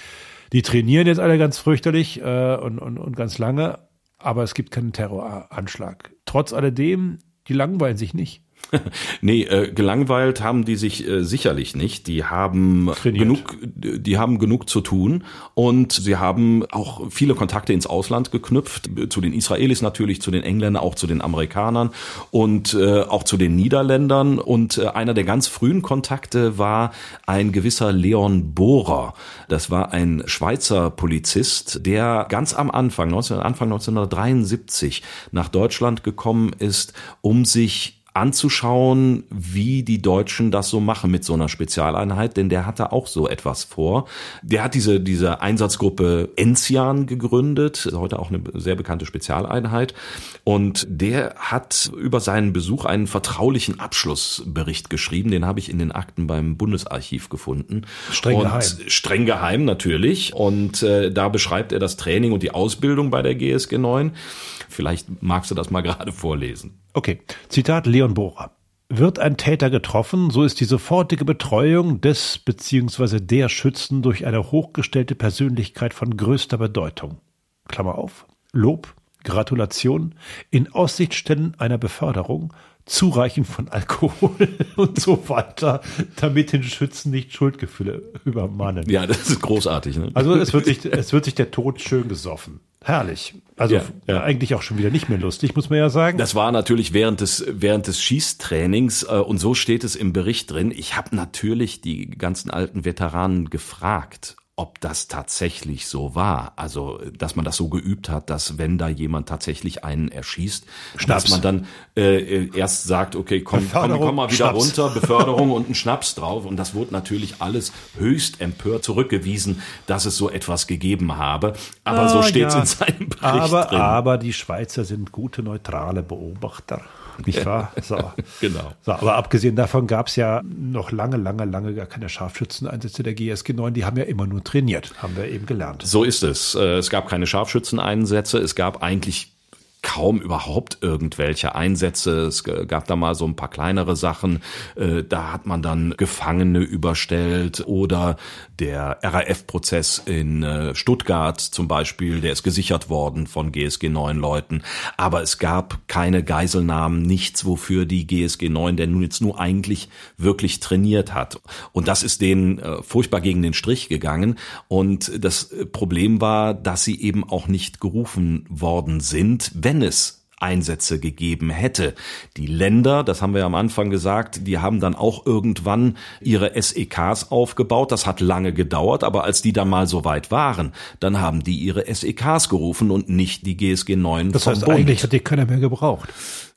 Die trainieren jetzt alle ganz fürchterlich äh, und, und, und ganz lange, aber es gibt keinen Terroranschlag. Trotz alledem, die langweilen sich nicht. Nee, äh, gelangweilt haben die sich äh, sicherlich nicht. Die haben Trainiert. genug, die haben genug zu tun und sie haben auch viele Kontakte ins Ausland geknüpft, zu den Israelis natürlich, zu den Engländern, auch zu den Amerikanern und äh, auch zu den Niederländern. Und äh, einer der ganz frühen Kontakte war ein gewisser Leon Bohrer. Das war ein Schweizer Polizist, der ganz am Anfang, 19, Anfang 1973 nach Deutschland gekommen ist, um sich anzuschauen, wie die Deutschen das so machen mit so einer Spezialeinheit, denn der hatte auch so etwas vor. Der hat diese, diese Einsatzgruppe Enzian gegründet, heute auch eine sehr bekannte Spezialeinheit. Und der hat über seinen Besuch einen vertraulichen Abschlussbericht geschrieben. Den habe ich in den Akten beim Bundesarchiv gefunden. Streng und geheim. Streng geheim natürlich. Und äh, da beschreibt er das Training und die Ausbildung bei der GSG 9. Vielleicht magst du das mal gerade vorlesen. Okay, Zitat Leon Bohrer. Wird ein Täter getroffen, so ist die sofortige Betreuung des bzw. der Schützen durch eine hochgestellte Persönlichkeit von größter Bedeutung. Klammer auf. Lob, Gratulation, in Aussicht stellen einer Beförderung, Zureichen von Alkohol und so weiter, damit den Schützen nicht Schuldgefühle übermannen. Ja, das ist großartig. Ne? Also es wird sich, es wird sich der Tod schön gesoffen. Herrlich. Also Ja, ja. eigentlich auch schon wieder nicht mehr lustig, muss man ja sagen. Das war natürlich während des während des Schießtrainings äh, und so steht es im Bericht drin. Ich habe natürlich die ganzen alten Veteranen gefragt, ob das tatsächlich so war. Also, dass man das so geübt hat, dass wenn da jemand tatsächlich einen erschießt, Schnaps. dass man dann äh, erst sagt, okay, komm, komm, komm mal wieder Schnaps. runter, Beförderung und ein Schnaps drauf. Und das wurde natürlich alles höchst empört zurückgewiesen, dass es so etwas gegeben habe. Aber so Ah, steht es ja. in seinem Bericht aber, drin. aber die Schweizer sind gute, neutrale Beobachter. Nicht wahr? So. Genau. So, aber abgesehen davon gab es ja noch lange, lange, lange gar keine Scharfschützeneinsätze der GSG 9. Die haben ja immer nur trainiert, haben wir eben gelernt. So ist es. Äh, Es gab keine Scharfschützeneinsätze. Es gab eigentlich kaum überhaupt irgendwelche Einsätze. Es gab da mal so ein paar kleinere Sachen. Äh, Da hat man dann Gefangene überstellt oder der RAF-Prozess in äh, Stuttgart zum Beispiel, der ist gesichert worden von GSG 9 Leuten. Aber es gab keine Geiselnahmen, nichts, wofür die GSG 9 denn nun jetzt nur eigentlich wirklich trainiert hat. Und das ist denen äh, furchtbar gegen den Strich gegangen. Und das Problem war, dass sie eben auch nicht gerufen worden sind, wenn es Einsätze gegeben hätte. Die Länder, das haben wir ja am Anfang gesagt, die haben dann auch irgendwann ihre SEKs aufgebaut. Das hat lange gedauert, aber als die dann mal so weit waren, dann haben die ihre SEKs gerufen und nicht die GSG 9 Das heißt, eigentlich hat die keiner mehr gebraucht.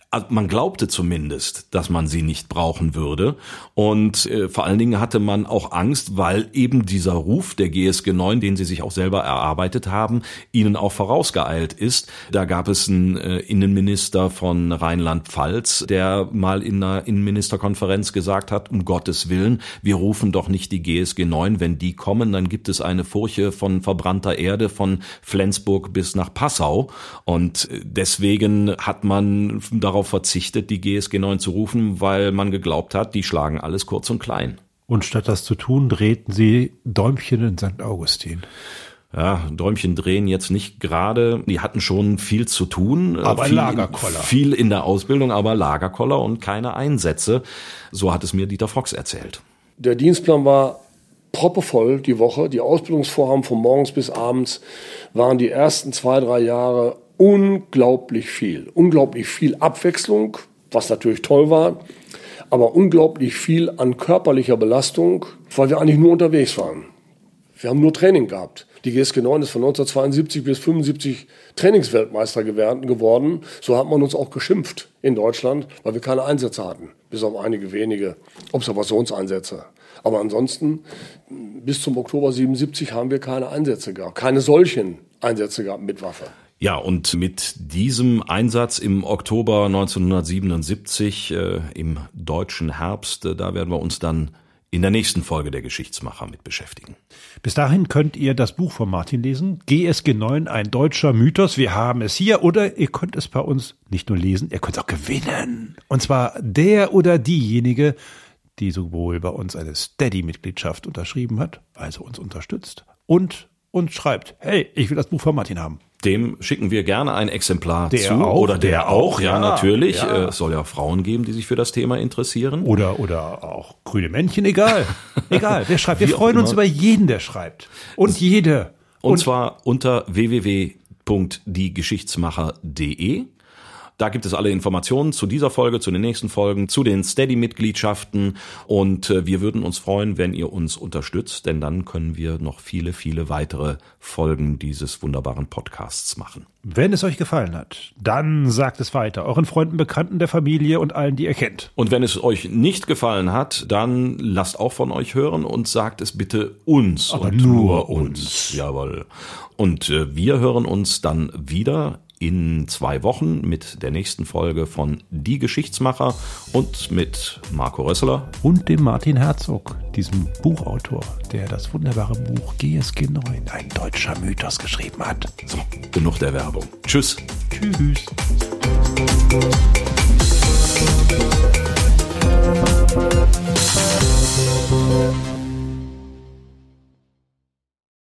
Also man glaubte zumindest, dass man sie nicht brauchen würde. Und äh, vor allen Dingen hatte man auch Angst, weil eben dieser Ruf der GSG 9, den sie sich auch selber erarbeitet haben, ihnen auch vorausgeeilt ist. Da gab es einen äh, Innenminister von Rheinland-Pfalz, der mal in einer Innenministerkonferenz gesagt hat, um Gottes Willen, wir rufen doch nicht die GSG 9. Wenn die kommen, dann gibt es eine Furche von verbrannter Erde von Flensburg bis nach Passau. Und äh, deswegen hat man darauf verzichtet, die GSG 9 zu rufen, weil man geglaubt hat, die schlagen alles kurz und klein. Und statt das zu tun, drehten sie Däumchen in St. Augustin. Ja, Däumchen drehen jetzt nicht gerade. Die hatten schon viel zu tun. äh, Aber viel, Lagerkoller. Viel in der Ausbildung, aber Lagerkoller und keine Einsätze. So hat es mir Dieter Fox erzählt. Der Dienstplan war proppevoll die Woche. Die Ausbildungsvorhaben von morgens bis abends waren die ersten zwei, drei Jahre unglaublich viel. Unglaublich viel Abwechslung, was natürlich toll war, aber unglaublich viel an körperlicher Belastung, weil wir eigentlich nur unterwegs waren. Wir haben nur Training gehabt. Die GSG 9 ist von 1972 bis 75 Trainingsweltmeister geworden. So hat man uns auch geschimpft in Deutschland, weil wir keine Einsätze hatten. Bis auf einige wenige Observationseinsätze. Aber ansonsten, bis zum Oktober 77 haben wir keine Einsätze gehabt. Keine solchen Einsätze gehabt mit Waffe. Ja, und mit diesem Einsatz im Oktober 1977, äh, im deutschen Herbst, äh, da werden wir uns dann in der nächsten Folge der Geschichtsmacher mit beschäftigen. Bis dahin könnt ihr das Buch von Martin lesen. GSG 9, ein deutscher Mythos. Wir haben es hier. Oder ihr könnt es bei uns nicht nur lesen, ihr könnt es auch gewinnen. Und zwar der oder diejenige, die sowohl bei uns eine Steady-Mitgliedschaft unterschrieben hat, also uns unterstützt, und uns schreibt, hey, ich will das Buch von Martin haben. Dem schicken wir gerne ein Exemplar Der zu. auch, oder der, der auch, ja, ja, natürlich. ja. Äh, Es soll ja Frauen geben, die sich für das Thema interessieren. Oder, oder auch grüne Männchen, egal. egal, wer schreibt. Wir Wie freuen uns über jeden, der schreibt. Und jede. Und, zwar unter www.diegeschichtsmacher.de. Da gibt es alle Informationen zu dieser Folge, zu den nächsten Folgen, zu den Steady-Mitgliedschaften und äh, wir würden uns freuen, wenn ihr uns unterstützt, denn dann können wir noch viele, viele weitere Folgen dieses wunderbaren Podcasts machen. Wenn es euch gefallen hat, dann sagt es weiter. Euren Freunden, Bekannten der Familie und allen, die ihr kennt. Und wenn es euch nicht gefallen hat, dann lasst auch von euch hören und sagt es bitte uns. Aber und nur uns. Jawohl. Und äh, wir hören uns dann wieder in zwei Wochen mit der nächsten Folge von Die Geschichtsmacher und mit Marco Rösseler. Und dem Martin Herzog, diesem Buchautor, der das wunderbare Buch GSG 9, ein deutscher Mythos, geschrieben hat. So, genug der Werbung. Tschüss. Tschüss.